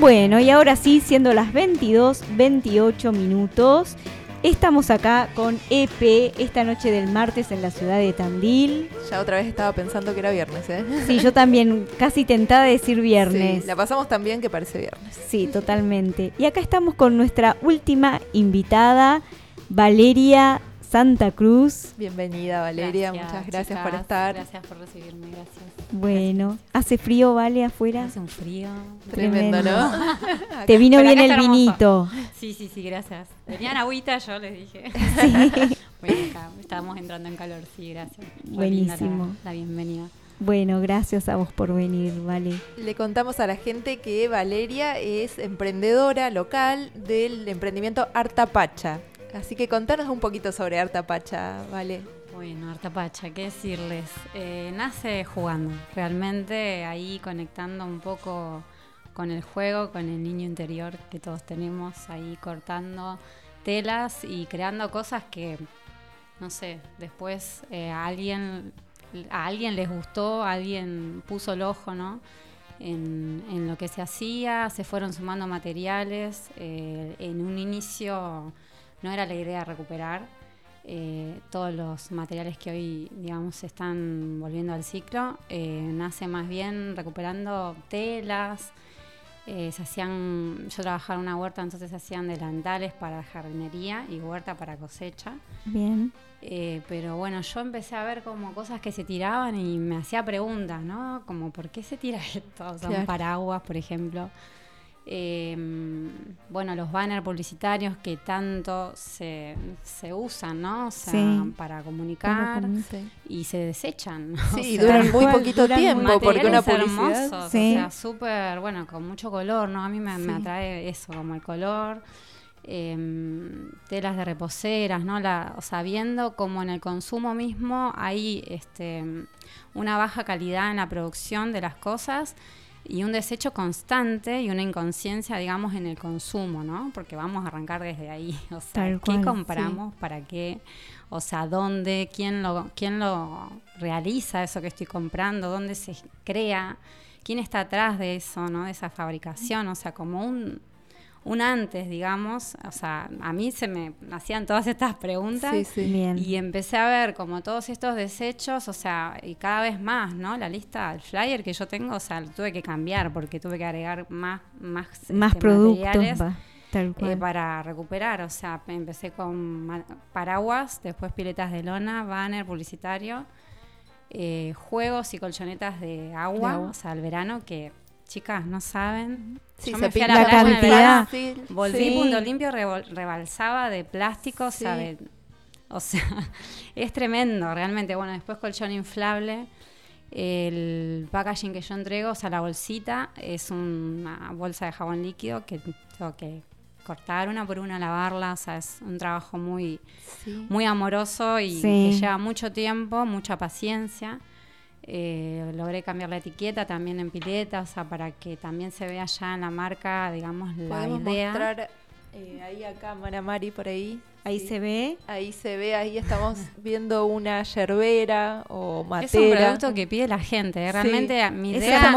Bueno, y ahora sí, siendo las 22, 28 minutos, estamos acá con EP esta noche del martes en la ciudad de Tandil. Ya otra vez estaba pensando que era viernes, ¿eh? Sí, yo también casi tentada de decir viernes. Sí, la pasamos tan bien que parece viernes. Sí, totalmente. Y acá estamos con nuestra última invitada, Valeria Santa Cruz. Bienvenida, Valeria. Muchas gracias por estar. Gracias por recibirme, gracias. Bueno, ¿hace frío, Vale, afuera? Hace un frío. Tremendo, ¿no? Te vino Pero bien el vinito. Sí, sí, sí, gracias. Tenían agüita, yo les dije. Sí. bueno, acá estábamos entrando en calor, sí, gracias. Buenísimo. La, la bienvenida. Bueno, gracias a vos por venir, Vale. Le contamos a la gente que Valeria es emprendedora local del emprendimiento Artapacha. Así que contanos un poquito sobre Artapacha, ¿vale? Bueno, Artapacha, ¿qué decirles? Eh, nace jugando, realmente ahí conectando un poco con el juego, con el niño interior que todos tenemos, ahí cortando telas y creando cosas que, no sé, después eh, a alguien a alguien les gustó, alguien puso el ojo, ¿no? En, en lo que se hacía, se fueron sumando materiales. eh, en un inicio no era la idea recuperar eh, todos los materiales que hoy, digamos, se están volviendo al ciclo. eh, nace más bien recuperando telas. eh, se hacían, yo trabajaba en una huerta, entonces se hacían delantales para jardinería y huerta para cosecha. Bien. Eh, pero bueno, yo empecé a ver como cosas que se tiraban y me hacía preguntas, ¿no? Como, ¿por qué se tira esto? Claro. paraguas, por ejemplo. Eh, bueno, los banners publicitarios que tanto se, se usan, ¿no? O sea, Sí. para comunicar y se desechan. Sí, O sea, duran muy poquito duran tiempo porque una publicidad. hermosos, Sí. o sea, súper, bueno, con mucho color, ¿no? A mí me, me atrae eso, como el color. em, telas de reposeras, ¿no? La, o sea, viendo como en el consumo mismo hay este, una baja calidad en la producción de las cosas y un desecho constante y una inconsciencia, digamos, en el consumo, ¿no? Porque vamos a arrancar desde ahí. O sea, Tal ¿qué cual, compramos? ¿Para qué? O sea, ¿dónde? ¿Quién lo, ¿Quién lo realiza eso que estoy comprando? ¿Dónde se crea? ¿Quién está atrás de eso, ¿no? De esa fabricación. O sea, como un, un antes, digamos. O sea, a mí se me hacían todas estas preguntas. Sí, sí. Bien. Y empecé a ver como todos estos desechos, o sea, y cada vez más, ¿no? La lista, el flyer que yo tengo, o sea, lo tuve que cambiar porque tuve que agregar más, más, Más este, productos, materiales, va, tal eh, para recuperar. O sea, empecé con paraguas, después piletas de lona, banner publicitario, eh, juegos y colchonetas de agua, De agua. o sea, el verano que chicas no saben. Sí, Yo se me fui a la el cantidad. volví Sí. Punto Limpio rebalsaba de plástico, o sea, Sí. de- o sea, es tremendo, realmente. Bueno, después colchón inflable. El packaging que yo entrego, o sea, la bolsita, es una bolsa de jabón líquido que tengo que cortar una por una, lavarla, o sea, es un trabajo muy, muy amoroso y que lleva mucho tiempo, mucha paciencia. Eh, logré cambiar la etiqueta también en pileta, o sea, para que también se vea ya en la marca, digamos, la Podemos idea. mostrar eh, ahí a cámara, Mari, por ahí. Ahí Sí. se ve. Ahí se ve, ahí estamos viendo una yerbera o matera. Es un producto que pide la gente. ¿eh? Realmente Sí. mi Es idea,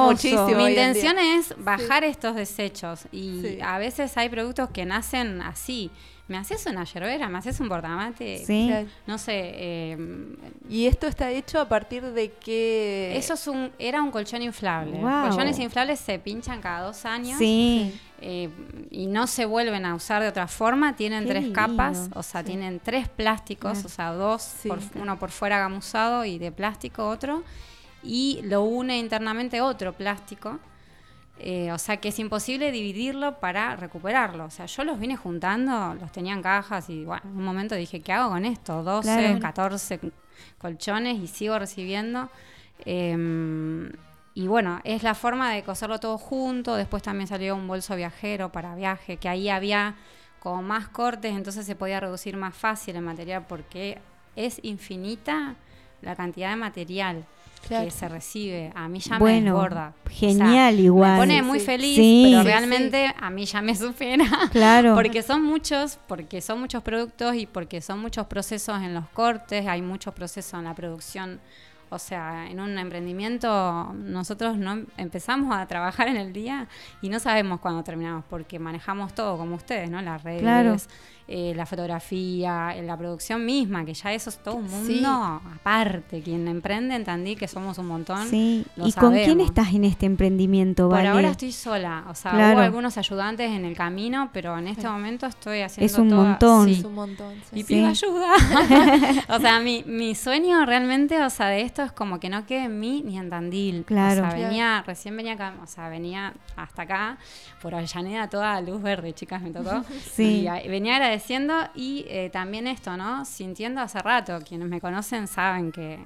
mi intención es bajar estos desechos. Y a veces hay productos que nacen así. ¿Me haces una yerbera? ¿Me haces un portamate? Sí. No sé. eh, ¿Y esto está hecho a partir de qué? eso es un, era un colchón inflable. Wow. Colchones inflables se pinchan cada dos años. Sí. eh, y no se vuelven a usar de otra forma, tienen Qué tres lindo, capas, o sea, sí. tienen tres plásticos, o sea, dos, Sí. por- uno por fuera gamuzado y de plástico otro, y lo une internamente otro plástico. Eh, o sea que es imposible dividirlo para recuperarlo. O sea, yo los vine juntando, los tenía en cajas y bueno, en un momento dije, ¿qué hago con esto? 12, Claro. 14 colchones y sigo recibiendo. Em, y bueno, es la forma de coserlo todo junto. Después también salió un bolso viajero para viaje, que ahí había como más cortes, entonces se podía reducir más fácil el material porque es infinita la cantidad de material Claro. que se recibe. A mí ya me. O sea, genial igual. Me pone muy sí. feliz, Sí. pero Sí, realmente a mí ya me supera. Claro. Porque son muchos, porque son muchos productos y porque son muchos procesos en los cortes, hay muchos procesos en la producción. o sea, en un emprendimiento nosotros no empezamos a trabajar en el día y no sabemos cuándo terminamos porque manejamos todo como ustedes, ¿no? Las redes, Claro. Eh, la fotografía, eh, la producción misma, que ya eso es todo un mundo Sí. aparte. Quien emprende entendí que somos un montón. Sí. lo ¿Y con quién estás en este emprendimiento, Por Vale? ahora estoy sola, o sea, Claro. hubo algunos ayudantes en el camino, pero en este momento estoy haciendo Es un toda- montón. sí. Es un montón, sí. Y Sí. pido ayuda. o sea, mi, mi sueño realmente, o sea, de esto es como que no quede en mí ni en Tandil. Claro. O sea, venía, recién venía acá, o sea, venía hasta acá por Avellaneda toda luz verde, chicas, me tocó. Sí. Y venía agradeciendo y eh, también esto, ¿no? Sintiendo hace rato, quienes me conocen saben que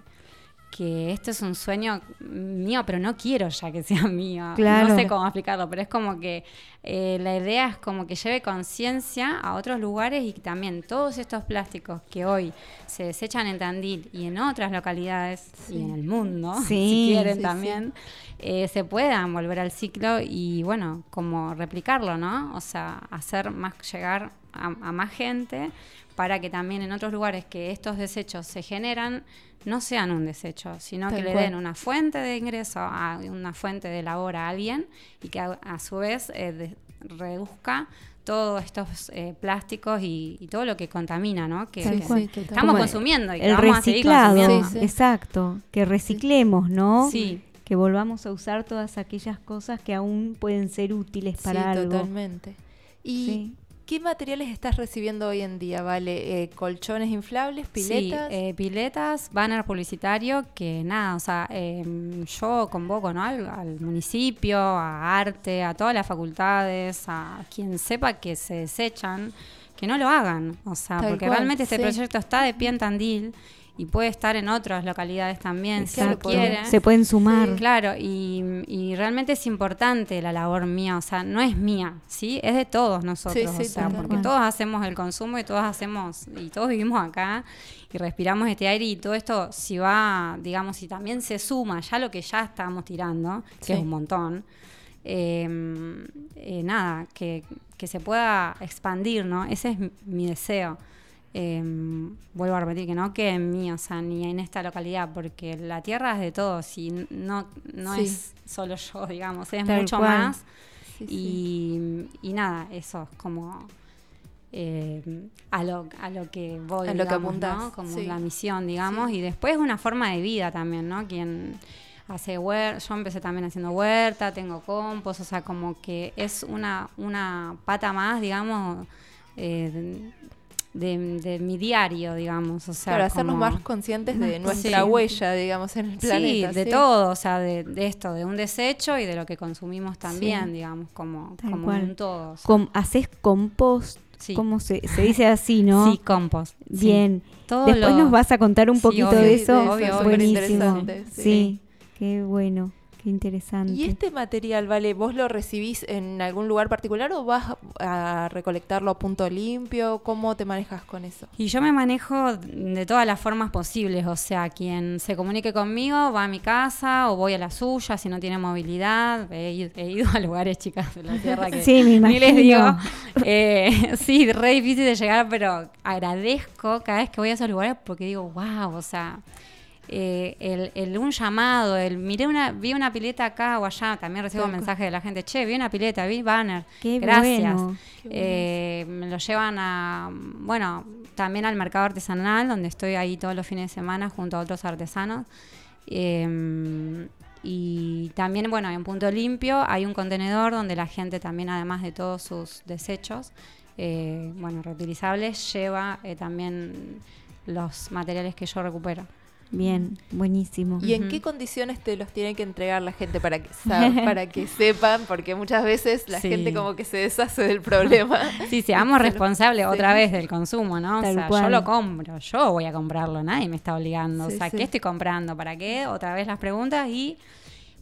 que esto es un sueño mío, pero no quiero ya que sea mío. Claro. No sé cómo explicarlo, pero es como que eh, la idea es como que lleve conciencia a otros lugares y que también todos estos plásticos que hoy se desechan en Tandil y en otras localidades y en el mundo, Sí. si quieren Sí, también, eh, se puedan volver al ciclo y bueno, como replicarlo, ¿no? O sea, hacer más, llegar a, a más gente para que también en otros lugares que estos desechos se generan no sean un desecho, sino Tal que le den una fuente de ingreso, a una fuente de labor a alguien y que a, a su vez eh, de- reduzca todos estos eh, plásticos y, y todo lo que contamina, ¿no? Que, estamos consumiendo y el vamos a seguir reciclado, exacto, que reciclemos, ¿no? Sí. Que volvamos a usar todas aquellas cosas que aún pueden ser útiles para sí, algo. totalmente. ¿Y Sí. Qué materiales estás recibiendo hoy en día, Vale? Eh, ¿Colchones inflables, piletas? Sí, eh, piletas, banner publicitario, que nada, o sea, em, yo convoco ¿no? al, al municipio, a arte, a todas las facultades, a quien sepa que se desechan, que no lo hagan, o sea, Tal porque cual, realmente este sí. proyecto está de pie en Tandil y puede estar en otras localidades también, si quieren. Se pueden sumar. Claro, y, y realmente es importante la labor mía, o sea, no es mía, ¿sí? Es de todos nosotros, Sí, sí, o sea, porque todos hacemos el consumo y todos hacemos, y todos vivimos acá y respiramos este aire y todo esto, si va, digamos, si también se suma ya lo que ya estamos tirando, que es un montón, eh, eh, nada, que, que se pueda expandir, ¿no? Ese es mi deseo. Eh, vuelvo a repetir que no que en mí, o sea, ni en esta localidad, porque la tierra es de todos y no, no Sí. es solo yo, digamos, es Tal mucho cual. más. y, y nada, eso es como eh, a, lo, a lo que voy, A lo que digamos, apuntás, ¿no? Como la misión, digamos, y después una forma de vida también, ¿no? Quien hace huerta, yo empecé también haciendo huerta, tengo compost, o sea, como que es una, una pata más, digamos, eh, de, de mi diario, digamos, o sea, Claro, hacernos como- más conscientes de Sí. nuestra huella, digamos, en el planeta. Sí, de ¿sí? todo, o sea, de, de esto, de un desecho y de lo que consumimos también, Sí. digamos, como, Tal como cual. un todo. o sea. Com- ¿Haces compost? Sí. ¿Cómo se, se dice así, no? Sí, compost. sí. Bien. Todo Después lo- nos vas a contar un Sí, poquito obvio. de eso. Obvio, obvio. Buenísimo. sí. qué bueno, qué interesante. ¿Y este material, Vale, vos lo recibís en algún lugar particular o vas a recolectarlo a punto limpio? ¿Cómo te manejas con eso? Y yo me manejo de todas las formas posibles, o sea, quien se comunique conmigo va a mi casa o voy a la suya si no tiene movilidad. He ido, he ido a lugares, chicas, de la tierra que Sí, me ni les digo. imagino. Eh, sí, re difícil de llegar, pero agradezco cada vez que voy a esos lugares porque digo, wow, o sea, eh, el, el un llamado, el miré una, vi una pileta acá o allá, también recibo mensajes de la gente, che, vi una pileta, vi banner, Qué gracias. bueno. Eh, me lo llevan a, bueno, también al mercado artesanal, donde estoy ahí todos los fines de semana junto a otros artesanos. Eh, y también, bueno, en Punto Limpio hay un contenedor donde la gente también, además de todos sus desechos, eh, bueno, reutilizables, lleva eh, también los materiales que yo recupero. Bien, buenísimo. ¿Y en qué condiciones te los tiene que entregar la gente para que, para que sepan? Porque muchas veces la Sí. gente como que se deshace del problema. Sí, seamos responsables sí. otra vez del consumo, ¿no? Tal o sea, cual. yo lo compro, yo voy a comprarlo, nadie me está obligando. Sí, o sea, sí. ¿qué estoy comprando? ¿Para qué? Otra vez las preguntas y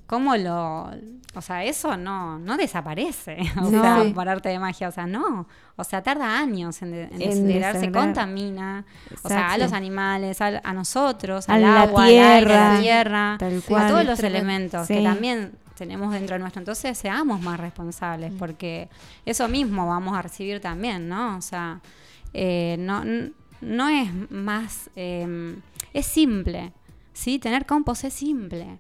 cómo lo... O sea, eso no, no desaparece, o No. sea, por arte de magia, o sea, no. O sea, tarda años en, de- en En desintegrarse, contamina, o sea, a los animales, al- a, nosotros, A al la agua, al aire, a tierra. la tierra, Tal a todos los elementos Sí. que también tenemos dentro nuestro. Entonces, seamos más responsables, porque eso mismo vamos a recibir también, ¿no? O sea, eh, no, no es más. eh, es simple. Sí, tener compost es simple.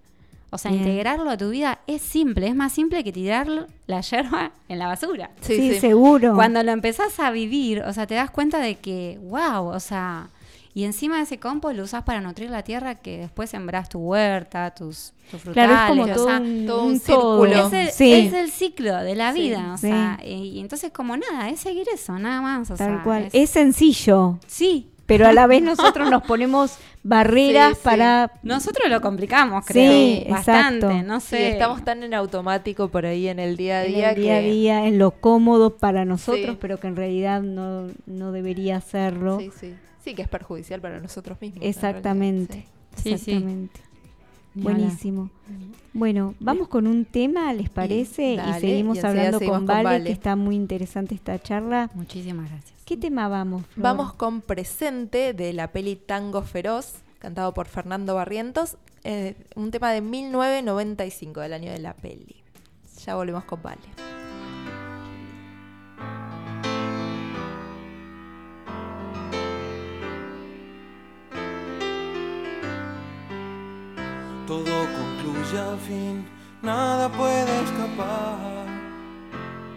O sea, Bien. integrarlo a tu vida es simple. Es más simple que tirar la yerba en la basura. Sí, Sí, sí. seguro. Cuando lo empezás a vivir, o sea, te das cuenta de que, wow, o sea, y encima de ese compost lo usás para nutrir la tierra que después sembrás tu huerta, tus, tus frutales. Claro, es como o todo sea, un- todo un círculo. es el, Sí. es el ciclo de la Sí, vida, o sí. sea, y, y entonces como nada, es seguir eso, nada más. O Tal sea, cual. es- Es sencillo. Sí. Pero a la vez nosotros nos ponemos barreras Sí, sí. para... Nosotros lo complicamos, Sí, creo, bastante, exacto. no Sí, sé. estamos tan en automático por ahí en el día a en día el día a día, en lo cómodo para nosotros, Sí. pero que en realidad no, no debería serlo. sí, sí. Sí, que es perjudicial para nosotros mismos. en Exactamente. Sí, sí. Exactamente. Buenísimo. Bueno, vamos con un tema, ¿les parece? Y, dale, seguimos y hablando seguimos con con Vale, Vale. que está muy interesante esta charla. Muchísimas gracias. ¿Qué tema vamos? Flor? Vamos con Presente de la peli Tango Feroz, cantado por Fernando Barrientos, eh, un tema de 1995, del año de la peli. Ya volvemos con Vale. Todo concluye al fin, nada puede escapar.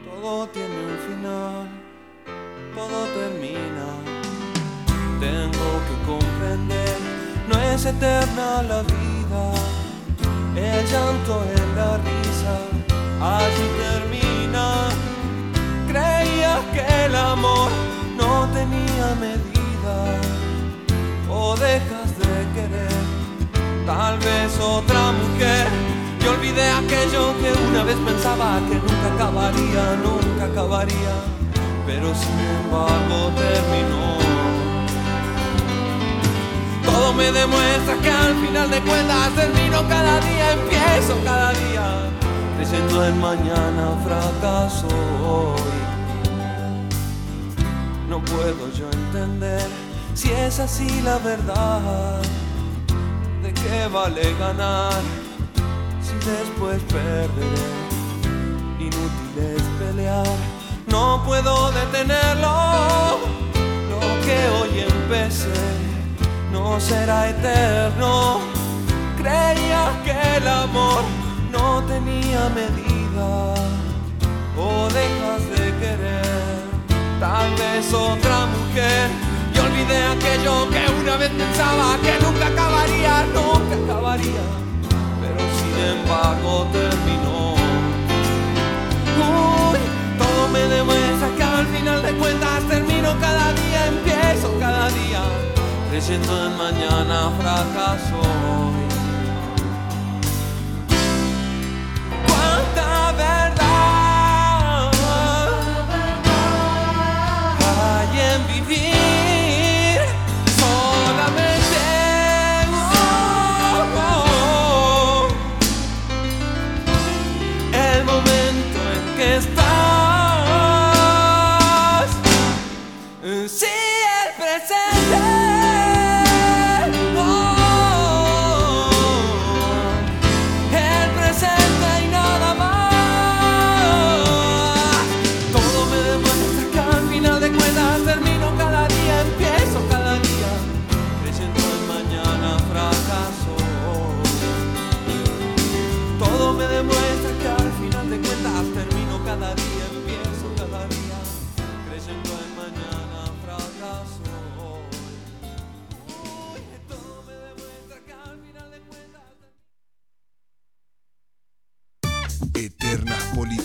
Todo tiene un final, todo termina. Tengo que comprender, no es eterna la vida. El llanto en la risa, allí termina. Creía que el amor no tenía medida. O dejas de querer tal vez otra mujer. Y olvidé aquello que una vez pensaba que nunca acabaría, nunca acabaría, pero sin embargo terminó. Todo me demuestra que al final de cuentas termino cada día, empiezo cada día, creyendo en mañana fracaso hoy. No puedo yo entender si es así la verdad. ¿De qué vale ganar si después perderé? Inútil es pelear, no puedo detenerlo. Lo que hoy empecé no será eterno. Creía que el amor no tenía medida. O dejas de querer, tal vez otra mujer. Y olvidé aquello que una vez pensaba que nunca acabaría, nunca acabaría. Pero sin embargo terminó. Me demuestra que al final de cuentas termino cada día, empiezo cada día. Creyendo en mañana fracaso. Cuánta verdad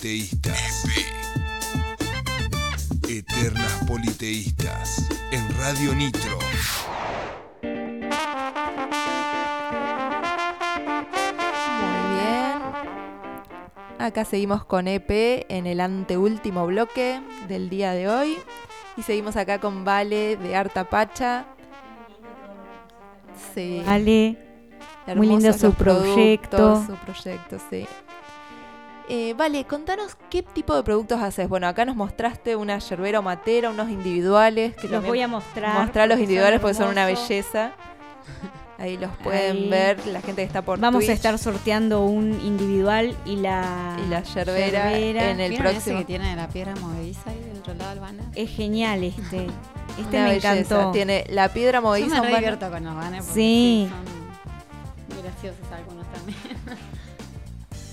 politeístas. Eternas politeístas. En Radio Nitro. Muy bien. Acá seguimos con EP en el anteúltimo bloque del día de hoy. Y seguimos acá con Vale de Arta Pacha. Sí. Vale. Muy lindo su proyecto. Su proyecto, sí. Eh, vale, contanos qué tipo de productos haces. Bueno, acá nos mostraste una yerbera o matera, unos individuales. Que Los voy a mostrar Mostrar los individuales porque son una belleza. Ahí los pueden Ahí. ver, la gente que está por Vamos a estar sorteando un individual y la, Y la yerbera en el ¿Vieron ese próximo. que tiene la piedra movediza ahí del otro lado del banner? Es genial este. Este Una me belleza. encantó. Tiene la piedra Yo movediza. me un re con los banners porque Sí. son- graciosos algunos también.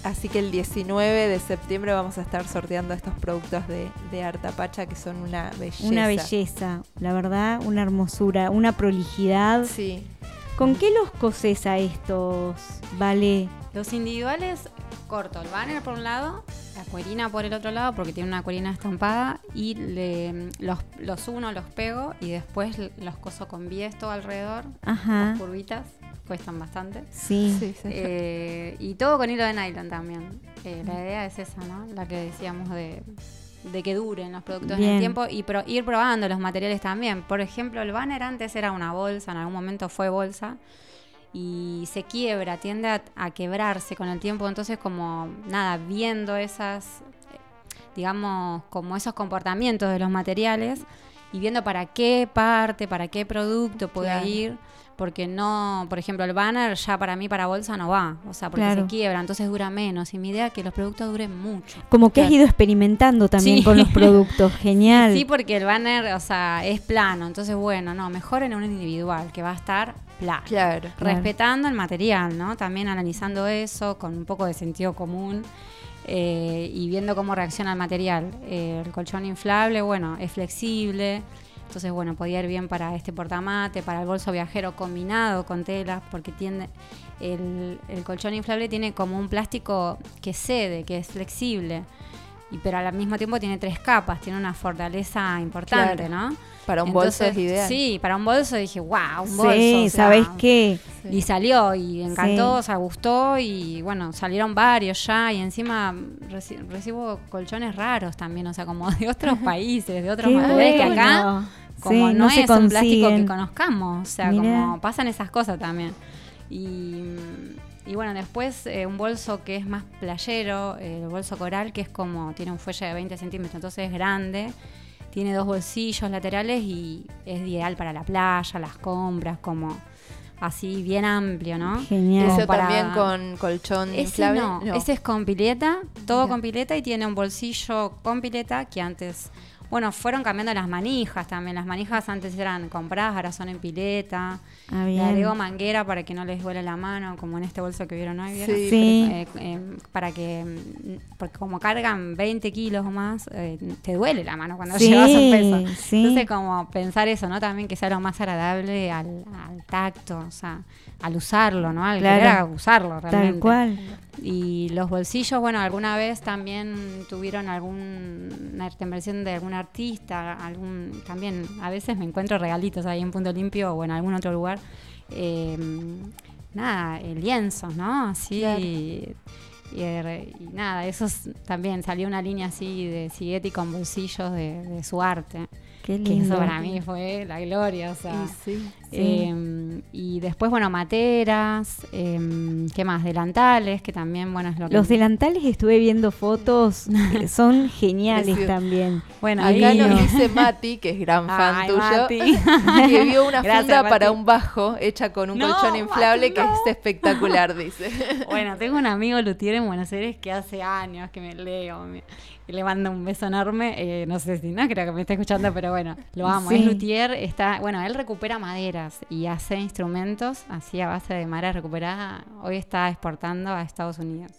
Así que el 19 de septiembre vamos a estar sorteando estos productos de, de Artapacha que son una belleza. Una belleza, la verdad, una hermosura, una prolijidad. Sí. ¿Con qué los coses a estos, Vale? Los individuales corto el banner por un lado, la cuerina por el otro lado, porque tiene una cuerina estampada, y le, los, los uno, los pego y después los coso con bies todo alrededor, Ajá. las curvitas, cuestan bastante. Sí. Sí, sí. Eh, y todo con hilo de nylon también. Eh, la idea es esa, ¿no? La que decíamos de, de que duren los productos en el tiempo y pro- ir probando los materiales también. Por ejemplo, el banner antes era una bolsa, en algún momento fue bolsa y se quiebra, tiende a, a quebrarse con el tiempo. Entonces, como nada, viendo esas, digamos, como esos comportamientos de los materiales y viendo para qué parte, para qué producto puede Claro. ir. Porque no, por ejemplo, el banner ya para mí para bolsa no va, o sea, porque Claro. se quiebra, entonces dura menos. Y mi idea es que los productos duren mucho. Como que has ido experimentando también Sí. con los productos, genial. Sí, porque el banner, o sea, es plano. Entonces, bueno, no, mejor en un individual, que va a estar plano. Claro. Respetando el material, ¿no? También analizando eso con un poco de sentido común eh, y viendo cómo reacciona el material. Eh, el colchón inflable, bueno, es flexible. Entonces, bueno, podía ir bien para este portamate, para el bolso viajero combinado con telas, porque tiene el, el colchón inflable tiene como un plástico que cede, que es flexible. Y pero al mismo tiempo tiene tres capas, tiene una fortaleza importante, Claro. ¿no? Para un bolso es ideal. Sí, para un bolso dije, wow, un Sí, bolso. o sea, ¿sabés qué? Y salió y encantó, Sí. o sea, gustó y bueno, salieron varios ya y encima reci- recibo colchones raros también, o sea, como de otros países, de otros materiales que acá. Como Sí, no, no se es un plástico que conozcamos, o sea, Mirá. como pasan esas cosas también. Y, y bueno, después eh, un bolso que es más playero, el bolso coral, que es como, tiene un fuelle de 20 centímetros, entonces es grande, tiene dos bolsillos laterales y es ideal para la playa, las compras, como así bien amplio, ¿no? Genial. Eso para- también con colchón ese no, No. ese es con pileta, todo con pileta y tiene un bolsillo con pileta que antes, bueno, fueron cambiando las manijas también. Las manijas antes eran compradas, ahora son en pileta. Ah, Le bien. agrego manguera para que no les duele la mano, como en este bolso que vieron hoy. ¿vieron? Sí. Sí. Eh, eh, para que, mm, porque como cargan 20 kilos o más, eh, te duele la mano cuando Sí, llevas un peso. sí. Entonces, como pensar eso, ¿no? También que sea lo más agradable al, al tacto, o sea, al usarlo, ¿no? Al Claro. querer usarlo Tal realmente. cual. Y los bolsillos, bueno, alguna vez también tuvieron alguna intervención de algún artista, algún también a veces me encuentro regalitos ahí en Punto Limpio o en algún otro lugar. eh, nada, lienzos, ¿no? Así. Claro. Y, nada, eso es- también salió una línea así de Siguetti con bolsillos de, de su arte. Qué Que eso lindo. para mí fue la gloria, o sea. Sí. Eh, y después, bueno, materas, eh, ¿qué más? Delantales, que también, bueno, es lo que... Los delantales estuve viendo fotos, son geniales también. Bueno, Acá ahí- nos dice Mati, que es gran fan Ay, tuyo, Mati. que vio una Gracias, funda Mati. para un bajo hecha con un No, colchón inflable Mati, que es espectacular, dice. Bueno, tengo un amigo luthier en Buenos Aires que hace años que me leo me- le mando un beso enorme. eh, no sé si no creo que me esté escuchando, pero bueno, lo amo. Sí. Es luthier, está, bueno, él recupera maderas y hace instrumentos así a base de madera recuperada. Hoy está exportando a Estados Unidos.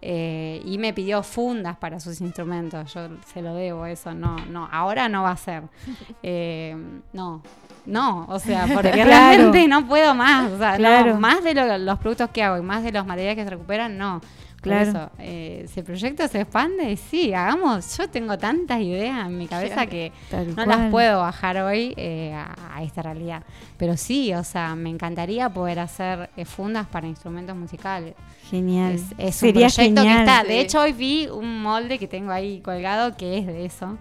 Eh, y me pidió fundas para sus instrumentos. Yo se lo debo eso. No, no, ahora no va a ser. Eh, no, no, o sea, porque Claro. realmente no puedo más. O sea, no, más de lo- los productos que hago y más de los materiales que se recuperan, no. Por Claro. eso, eh, si el proyecto se expande, sí, hagamos. Yo tengo tantas ideas en mi cabeza Claro. que Tal no cual. las puedo bajar hoy eh, a, a esta realidad. Pero sí, o sea, me encantaría poder hacer eh, fundas para instrumentos musicales. Genial. Es, es Sería un proyecto genial. que está. Sí. De hecho, hoy vi un molde que tengo ahí colgado que es de eso.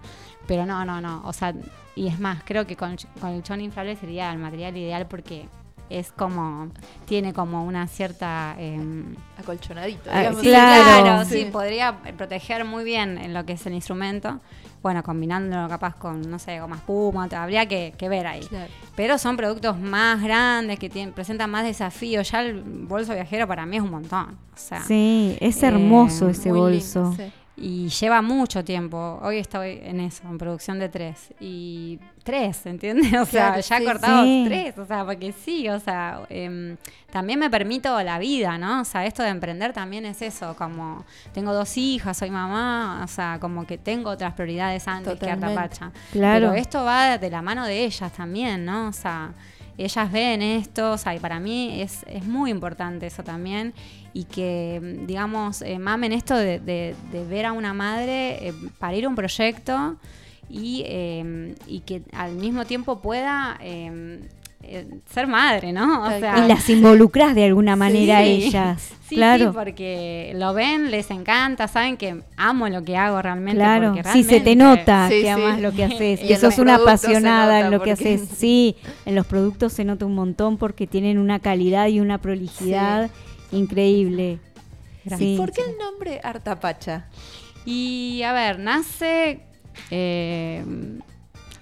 Pero no, no, no. O sea, y es más, creo que con, con el chon inflable sería el material ideal porque es como. Tiene como una cierta. em, Acolchonadito, Ah, digamos. Sí, Claro. claro, sí, Sí. podría proteger muy bien en lo que es el instrumento. Bueno, combinándolo capaz con, no sé, goma espuma, habría que, que ver ahí. Claro. Pero son productos más grandes que tienen, presentan más desafíos. Ya el bolso viajero para mí es un montón. O sea, Sí, es Eh, hermoso ese bolso. lindo, sí. Y lleva mucho tiempo. Hoy estoy en eso, en producción de tres. Y tres, ¿entiendes? O sea, ya sí, cortamos sí. tres, o sea, porque sí, o sea, em, también me permito la vida, ¿no? O sea, esto de emprender también es eso, como tengo dos hijas, soy mamá, o sea, como que tengo otras prioridades antes que Totalmente. Artapacha. Claro. Pero esto va de la mano de ellas también, ¿no? O sea, ellas ven esto, o sea, y para mí es, es muy importante eso también, y que, digamos, eh, mamen esto de, de- de ver a una madre eh, parir un proyecto y, eh, y que al mismo tiempo pueda eh, eh, ser madre, ¿no? O sea, y las involucras de alguna manera a Sí. ellas. Sí, claro. sí, porque lo ven, les encanta, saben que amo lo que hago realmente. Claro, porque sí, se te realmente- nota Sí, que sí. amas lo que haces, Y que sos una apasionada en lo que haces. Sí, en los productos se nota un montón porque tienen una calidad y una prolijidad increíble. Gracias. Sí. ¿Por qué el nombre Artapacha? Y a ver, nace. eh,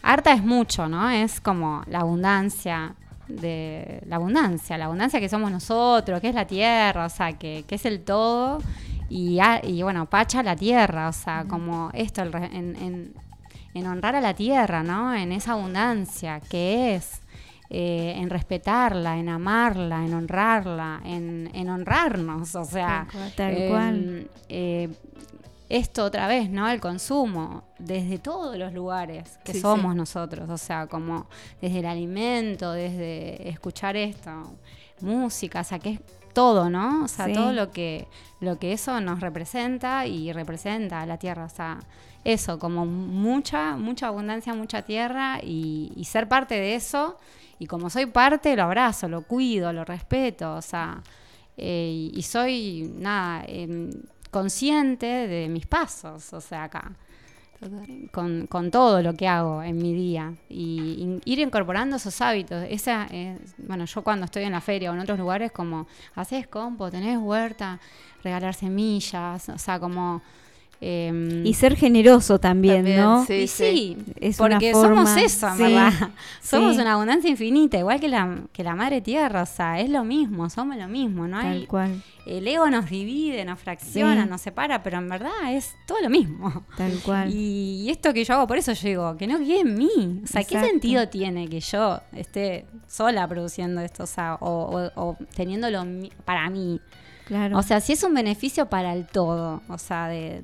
harta es mucho, ¿no? Es como la abundancia de la abundancia, la abundancia que somos nosotros, que es la tierra, o sea, que, que es el todo. Y, a- y bueno, Pacha la tierra, o sea, como esto, el en, en- en honrar a la tierra, ¿no? En esa abundancia que es. eh, en respetarla, en amarla, en honrarla, en, en honrarnos, o sea, Tal cual. Tal em, eh, esto otra vez, ¿no? El consumo, desde todos los lugares que Sí, somos sí. nosotros, o sea, como desde el alimento, desde escuchar esto, música, o sea, que es todo, ¿no? O sea, Sí. todo lo que, lo que eso nos representa y representa a la tierra, o sea, eso, como mucha, mucha abundancia, mucha tierra y, y ser parte de eso. Y como soy parte, lo abrazo, lo cuido, lo respeto, o sea, eh, y, soy, nada, em, consciente de mis pasos, o sea, acá, con, con todo lo que hago en mi día. Y, in- ir incorporando esos hábitos. Esa, es- bueno, yo cuando estoy en la feria o en otros lugares, como, haces compo, tenés huerta, regalar semillas, o sea, como... em, Y ser generoso también, También, ¿no? sí. y sí, Es una porque forma- somos eso, en sí, verdad. Somos sí. una abundancia infinita, igual que la, que la madre tierra, o sea, es lo mismo, somos lo mismo, ¿no? hay Tal cual. El ego nos divide, nos fracciona, Sí. nos separa, pero en verdad es todo lo mismo. Tal cual. Y, y esto que yo hago, por eso yo digo, que no quede en mí. O sea, ¿qué sentido tiene que yo esté sola produciendo esto? O sea, o, o- o teniéndolo para mí. Claro. O sea, si es un beneficio para el todo, o sea, de,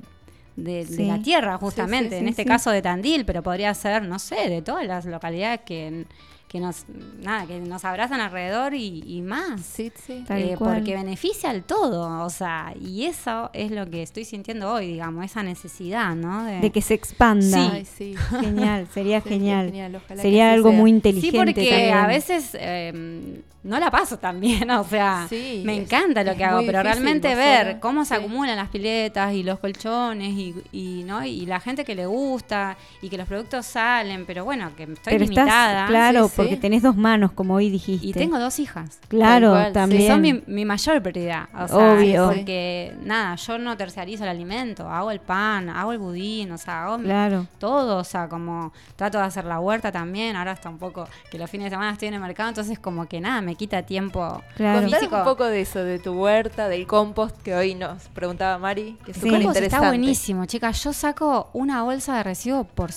de, de Sí. la tierra justamente, sí, en sí, este sí. caso de Tandil, pero podría ser, no sé, de todas las localidades que, que nos nada, que nos abrazan alrededor y, y más. Sí, sí. Tal Eh, cual. porque beneficia al todo, o sea, y eso es lo que estoy sintiendo hoy, digamos, esa necesidad, ¿no? de que se expanda. Sí. Ay, sí. Genial, sería genial. Sería algo sea. muy Sí, inteligente porque también. a veces eh, no la paso tan bien, o sea, Sí, me es- encanta lo que hago, pero difícil realmente ver sola. cómo se Sí. acumulan las piletas y los colchones y, y, ¿no? y la gente que le gusta y que los productos salen, pero bueno, que estoy Pero limitada. estás, claro, Sí, porque sí. tenés dos manos, como hoy dijiste. Y tengo dos hijas. Claro, cual, también. Que son mi, mi mayor prioridad. O sea, Obvio. Porque, nada, yo no terciarizo el alimento. Hago el pan, hago el budín, o sea, hago mi- Claro. todo. O sea, como trato de hacer la huerta también. Ahora está un poco que los fines de semana estoy en el mercado, entonces, como que nada, me quita tiempo. Claro. Físico. un poco de eso, de tu huerta, del compost que hoy nos preguntaba Mari, que es Sí. Súper compost está interesante. buenísimo, chicas. Yo saco una bolsa de residuos por,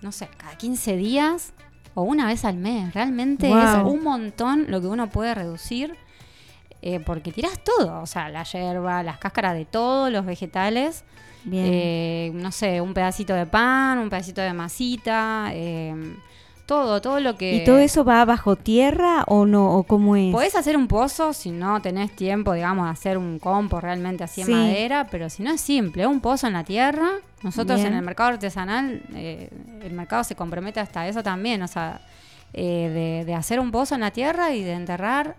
no sé, cada 15 días o una vez al mes. Realmente es un montón lo que uno puede reducir. eh, porque tirás todo, o sea, la hierba, las cáscaras de todos los vegetales, Bien. eh, no sé, un pedacito de pan, un pedacito de masita, eh, todo, todo lo que... ¿Y todo eso va bajo tierra o no? ¿O cómo es? Podés hacer un pozo si no tenés tiempo, digamos, de hacer un compo realmente así Sí. en madera, pero si no es simple, un pozo en la tierra. Nosotros Bien. en el mercado artesanal, eh, el mercado se compromete hasta eso también, o sea, eh, de, de hacer un pozo en la tierra y de enterrar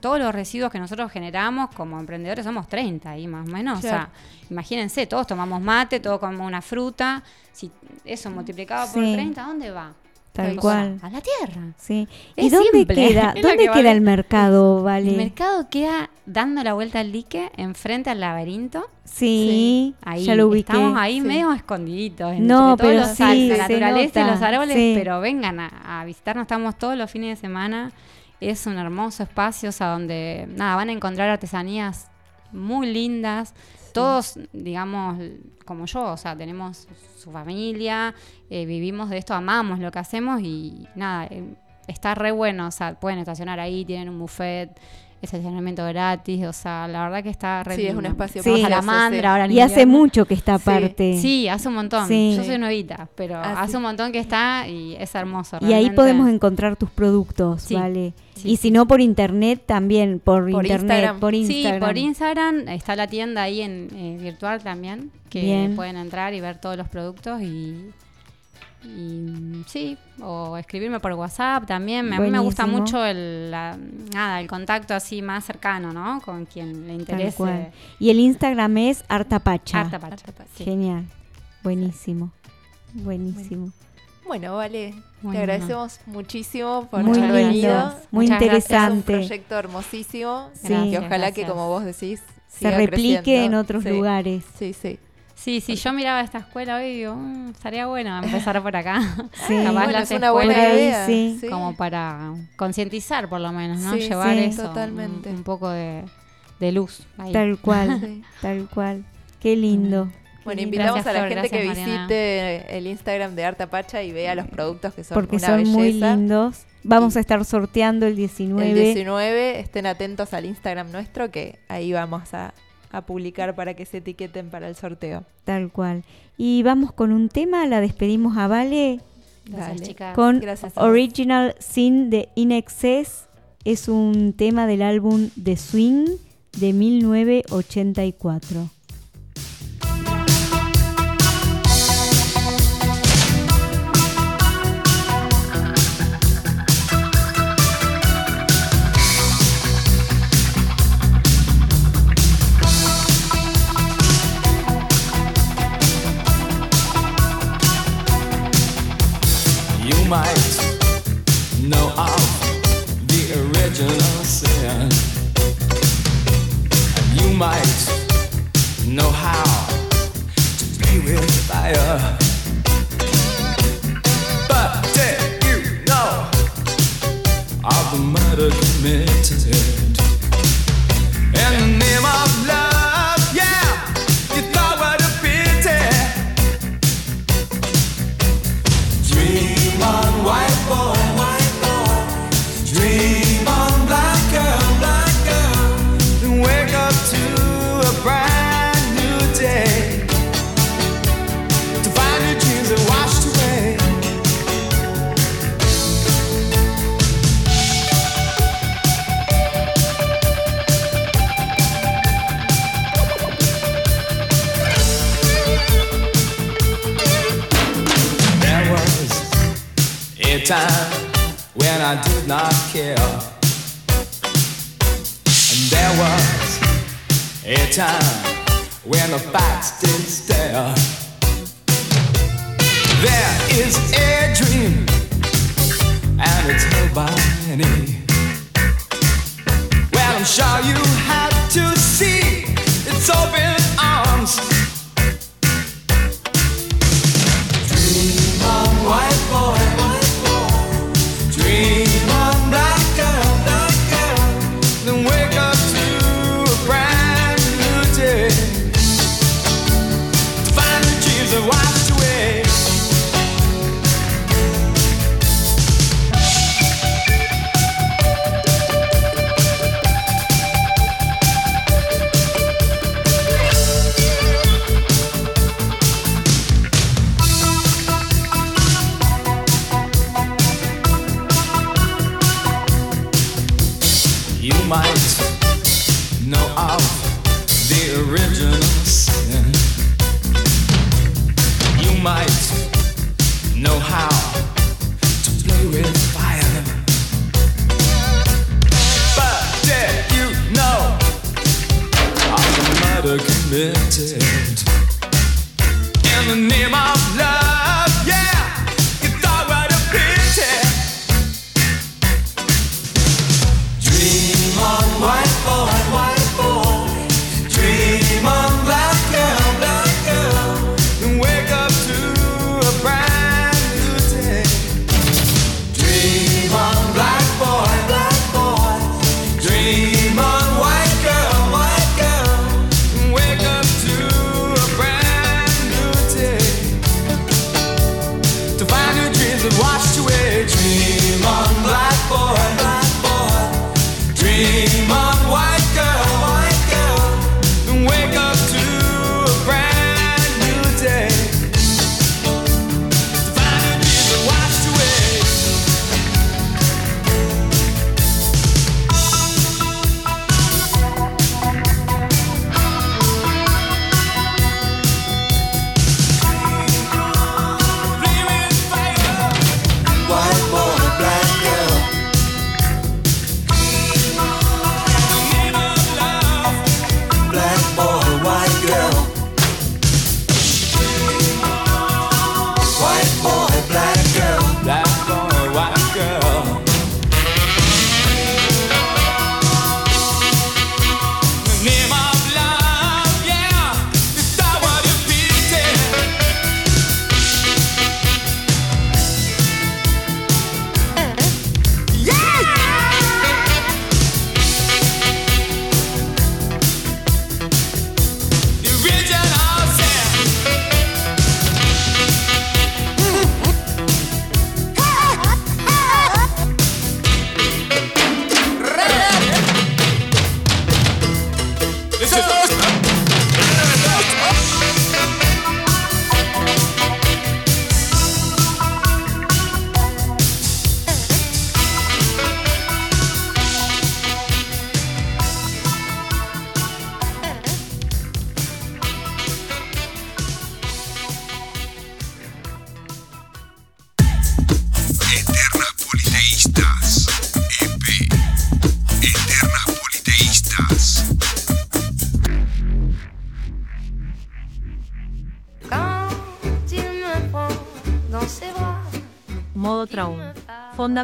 todos los residuos que nosotros generamos como emprendedores, somos 30 ahí más o menos. O sea, imagínense, todos tomamos mate, todos comemos una fruta, si eso multiplicado por Sí. 30, ¿a dónde va? Tal cual. A la tierra. Sí. ¿Y Es dónde simple, queda, dónde que queda el mercado, Vale? El mercado queda dando la vuelta al dique enfrente al laberinto. Sí, Ahí ya lo ubiqué. estamos ahí Sí. medio escondiditos. entre No, todos pero los sí, la naturaleza y los árboles, sí. pero vengan a, a visitarnos. Estamos todos los fines de semana. Es un hermoso espacio, o sea, donde nada, van a encontrar artesanías muy lindas. Todos, digamos, como yo, o sea, tenemos su familia, eh, vivimos de esto, amamos lo que hacemos y nada, eh, está re bueno, o sea, pueden estacionar ahí, tienen un buffet, estacionamiento gratis, o sea, la verdad que está re Sí, es un espacio Vamos para a la hacer. mandra ahora en Y hace mucho que está aparte. Sí, hace un montón. Sí. Yo soy nuevita, pero Ah, hace sí. un montón que está y es hermoso. Y ahí realmente. podemos encontrar tus productos, Sí, ¿vale? sí, y si no por internet, también por, Por internet, Instagram. por Sí, Instagram. por Instagram está la tienda ahí en eh, virtual también, que Bien. pueden entrar y ver todos los productos y, y, sí, o escribirme por WhatsApp también. A mí me gusta mucho el, la- nada, el contacto así más cercano, ¿no? Con quien le Tal interese. cual. Y el Instagram es Artapacha. Artapacha, sí. Genial. Buenísimo. Buenísimo. Bueno, vale. Bueno. Te agradecemos muchísimo por Muy haber lindo, venido. muy Muchas interesante. Es un proyecto hermosísimo. Sí. Que Gracias, ojalá que, como vos decís, Se replique creciendo. en otros Sí. lugares. Sí, sí. Sí, sí, yo miraba esta escuela hoy y digo, "Mm, estaría bueno empezar por acá. Sí. Capaz Bueno, las es una buena idea. sí. como para concientizar por lo menos, ¿no? Sí, Llevar sí, eso, totalmente. Un, un poco de, de luz ahí. Tal cual, Sí. tal cual. Qué lindo. Bueno, invitamos Gracias, a la Flor, gente que gracias, Mariana. visite el Instagram de Arta Pacha y vea los productos que son Porque una son muy belleza. lindos. Vamos a estar sorteando el 19. El 19, estén atentos al Instagram nuestro que ahí vamos a, a publicar para que se etiqueten para el sorteo. Tal cual. Y vamos con un tema, la despedimos a Vale Gracias, chicas. con Gracias a vos. Original Sin de In Excess. Es un tema del álbum The Swing de 1984. And you might know how to play with fire. Time when I did not care. And there was a time when the facts did stare. There is a dream, and it's held by many. Well, I'm sure you have to see its open arms.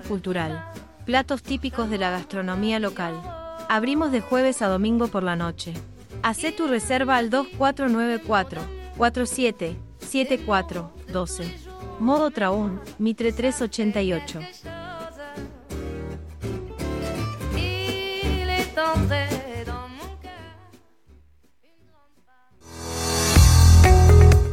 Cultural. Platos típicos de la gastronomía local. Abrimos de jueves a domingo por la noche. Hacé tu reserva al 2494 47 74 12. Modo Traún, Mitre 388. Il est entré dans mon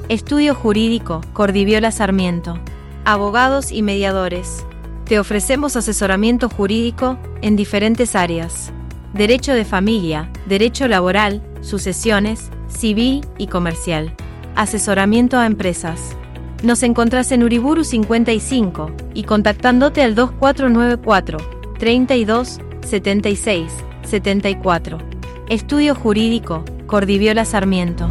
Estudio Jurídico, Cordiviola Sarmiento. Abogados y mediadores. Te ofrecemos asesoramiento jurídico en diferentes áreas. Derecho de familia, derecho laboral, sucesiones, civil y comercial. Asesoramiento a empresas. Nos encontrás en Uriburu 55 y contactándote al 2494 32 76 74. Estudio Jurídico, Cordiviola Sarmiento.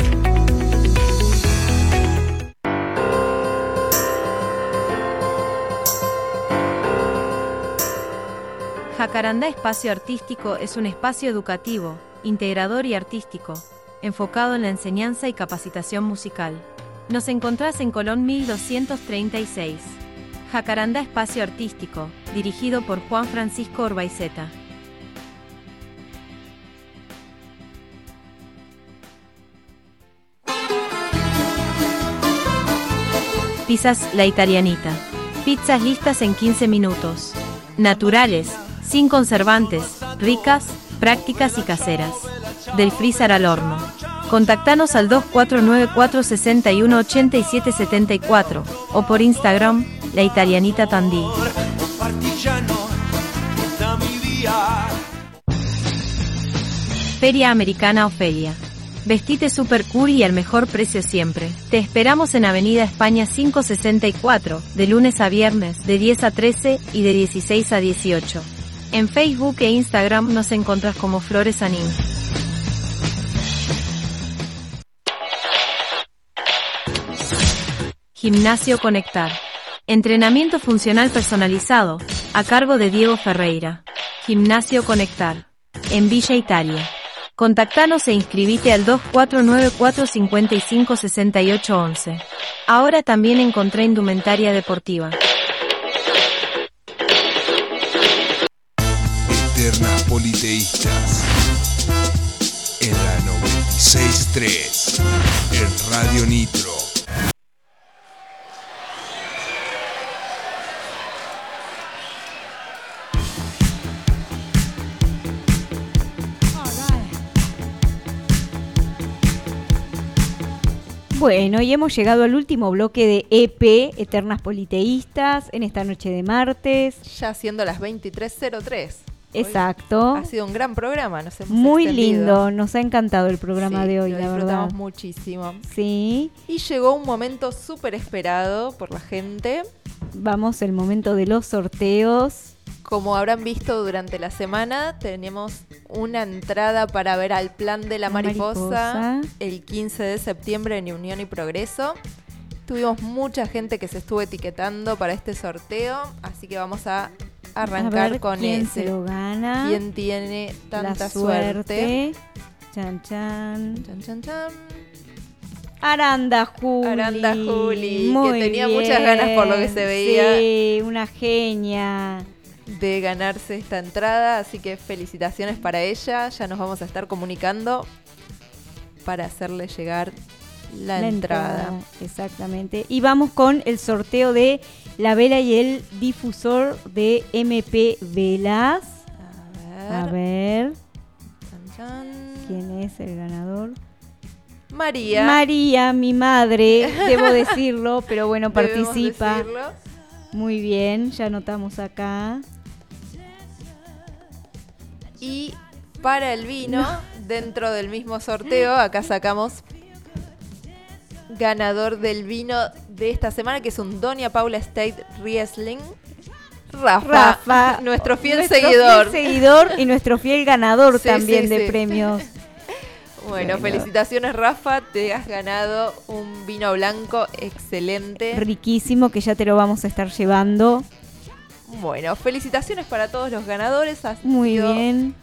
Jacarandá Espacio Artístico es un espacio educativo, integrador y artístico, enfocado en la enseñanza y capacitación musical. Nos encontrás en Colón 1236. Jacarandá Espacio Artístico, dirigido por Juan Francisco Orbaizeta. Pizzas La Italianita. Pizzas listas en 15 minutos. Naturales, sin conservantes, ricas, prácticas y caseras. Del freezer al horno. Contactanos al 2494 61 87 74 o por Instagram, La Italianita Tandí. Feria Americana Ofelia. Vestite super cool y al mejor precio siempre. Te esperamos en Avenida España 564, de lunes a viernes, de 10 a 13 y de 16 a 18. En Facebook e Instagram nos encontrás como Flores Anim. Gimnasio Conectar. Entrenamiento funcional personalizado, a cargo de Diego Ferreira. Gimnasio Conectar. En Villa Italia. Contactanos e inscribite al 2494 55 68 11. Ahora también encontré indumentaria deportiva. Eternas Politeístas. En la 96.3. En Radio Nitro. Bueno, y hemos llegado al último bloque de EP, Eternas Politeístas, en esta noche de martes. Ya siendo las 23.03. Exacto. Ha sido un gran programa, nos hemos Muy extendido. lindo, nos ha encantado el programa Sí, de hoy, lo la disfrutamos verdad. muchísimo. Sí, Y llegó un momento súper esperado por la gente. vamos el momento de los sorteos. Como habrán visto durante la semana, tenemos una entrada para ver al plan de la La mariposa, mariposa. el 15 de septiembre en Unión y Progreso. Tuvimos mucha gente que se estuvo etiquetando para este sorteo, así que vamos a arrancar ver con quién ese. se lo gana. ¿Quién tiene tanta la suerte? suerte. Chan, chan. Chan, chan, chan. Aranda Juli. Aranda Juli, que tenía muchas ganas por lo que se veía. Sí, una genia. de ganarse esta entrada, así que felicitaciones para ella. Ya nos vamos a estar comunicando para hacerle llegar la, entrada. Exactamente. Y vamos con el sorteo de la vela y el difusor de MP Velas. A ver. Chan, chan. ¿Quién es el ganador? María. María, mi madre, debo decirlo, pero bueno, participa. decirlo. Muy bien, ya anotamos acá. Y para el vino, dentro del mismo sorteo, acá sacamos ganador del vino de esta semana, que es un Doña Paula State Riesling. Rafa, Rafa, nuestro fiel nuestro seguidor. fiel seguidor y nuestro fiel ganador Sí, también sí, de sí. premios. Bueno, felicitaciones Rafa, te has ganado un vino blanco excelente. Riquísimo que ya te lo vamos a estar llevando. Bueno, felicitaciones para todos los ganadores. Ha Muy sido bien.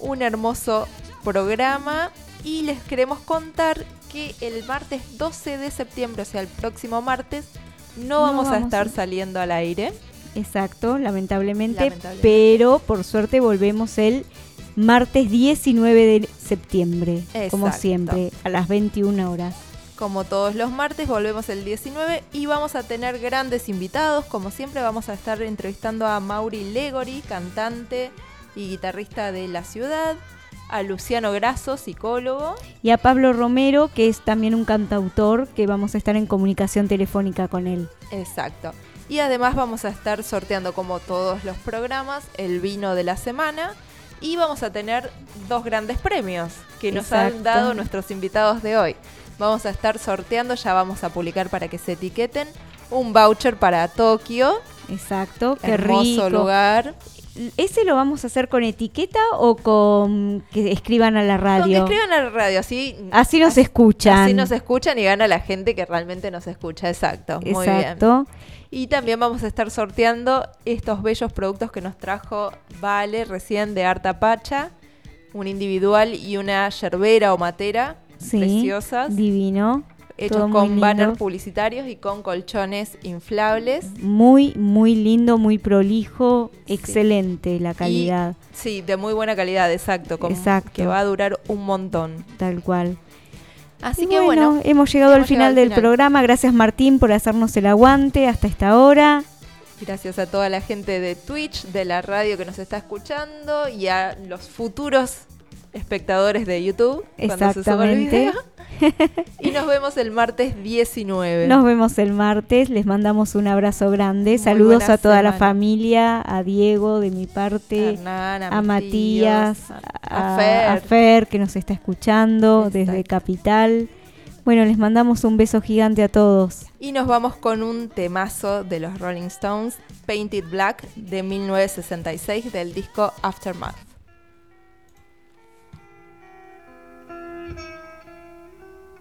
Un hermoso programa. Y les queremos contar que el martes 12 de septiembre, o sea, el próximo martes, no, No vamos, a estar a- saliendo al aire. Exacto, lamentablemente, Lamentablemente. pero por suerte volvemos el martes 19 de septiembre, como siempre, a las 21 horas. Como todos los martes, volvemos el 19 y vamos a tener grandes invitados. Como siempre, vamos a estar entrevistando a Mauri Legori, cantante y guitarrista de la ciudad, a Luciano Grasso, psicólogo, Y a Pablo Romero, que es también un cantautor, que vamos a estar en comunicación telefónica con él. Exacto. Y además vamos a estar sorteando, como todos los programas, el vino de la semana. Y vamos a tener dos grandes premios que nos han dado nuestros invitados de hoy. Vamos a estar sorteando, ya vamos a publicar para que se etiqueten, un voucher para Tokio. Exacto, qué Hermoso rico. lugar. ¿Ese lo vamos a hacer con etiqueta o con que escriban a la radio? escriban a la radio, así, Así nos escuchan. así nos escuchan y gana la gente que realmente nos escucha. Exacto, muy bien. Exacto. Y también vamos a estar sorteando estos bellos productos que nos trajo Vale recién de Arta Pacha, un individual y una yerbera o matera Sí, preciosas, divino. Hechos con banners publicitarios y con colchones inflables. Muy, muy lindo, muy prolijo, excelente la calidad, Y- sí, de muy buena calidad, exacto, con- Exacto. que va a durar un montón. tal cual. Así Y que bueno, hemos llegado al final llegado al del final. programa. Gracias Martín por hacernos el aguante hasta esta hora. Gracias a toda la gente de Twitch, de la radio que nos está escuchando y a los futuros espectadores de YouTube cuando se suba el video. Y nos vemos el martes 19. Nos vemos el martes. Les mandamos un abrazo grande. Saludos a toda la familia, a Diego de mi parte, Hernán, a Matías, tíos, a, a Fer. a Fer, que nos está escuchando desde Capital. Bueno, les mandamos un beso gigante a todos. Y nos vamos con un temazo de los Rolling Stones, Painted Black, de 1966, del disco Aftermath.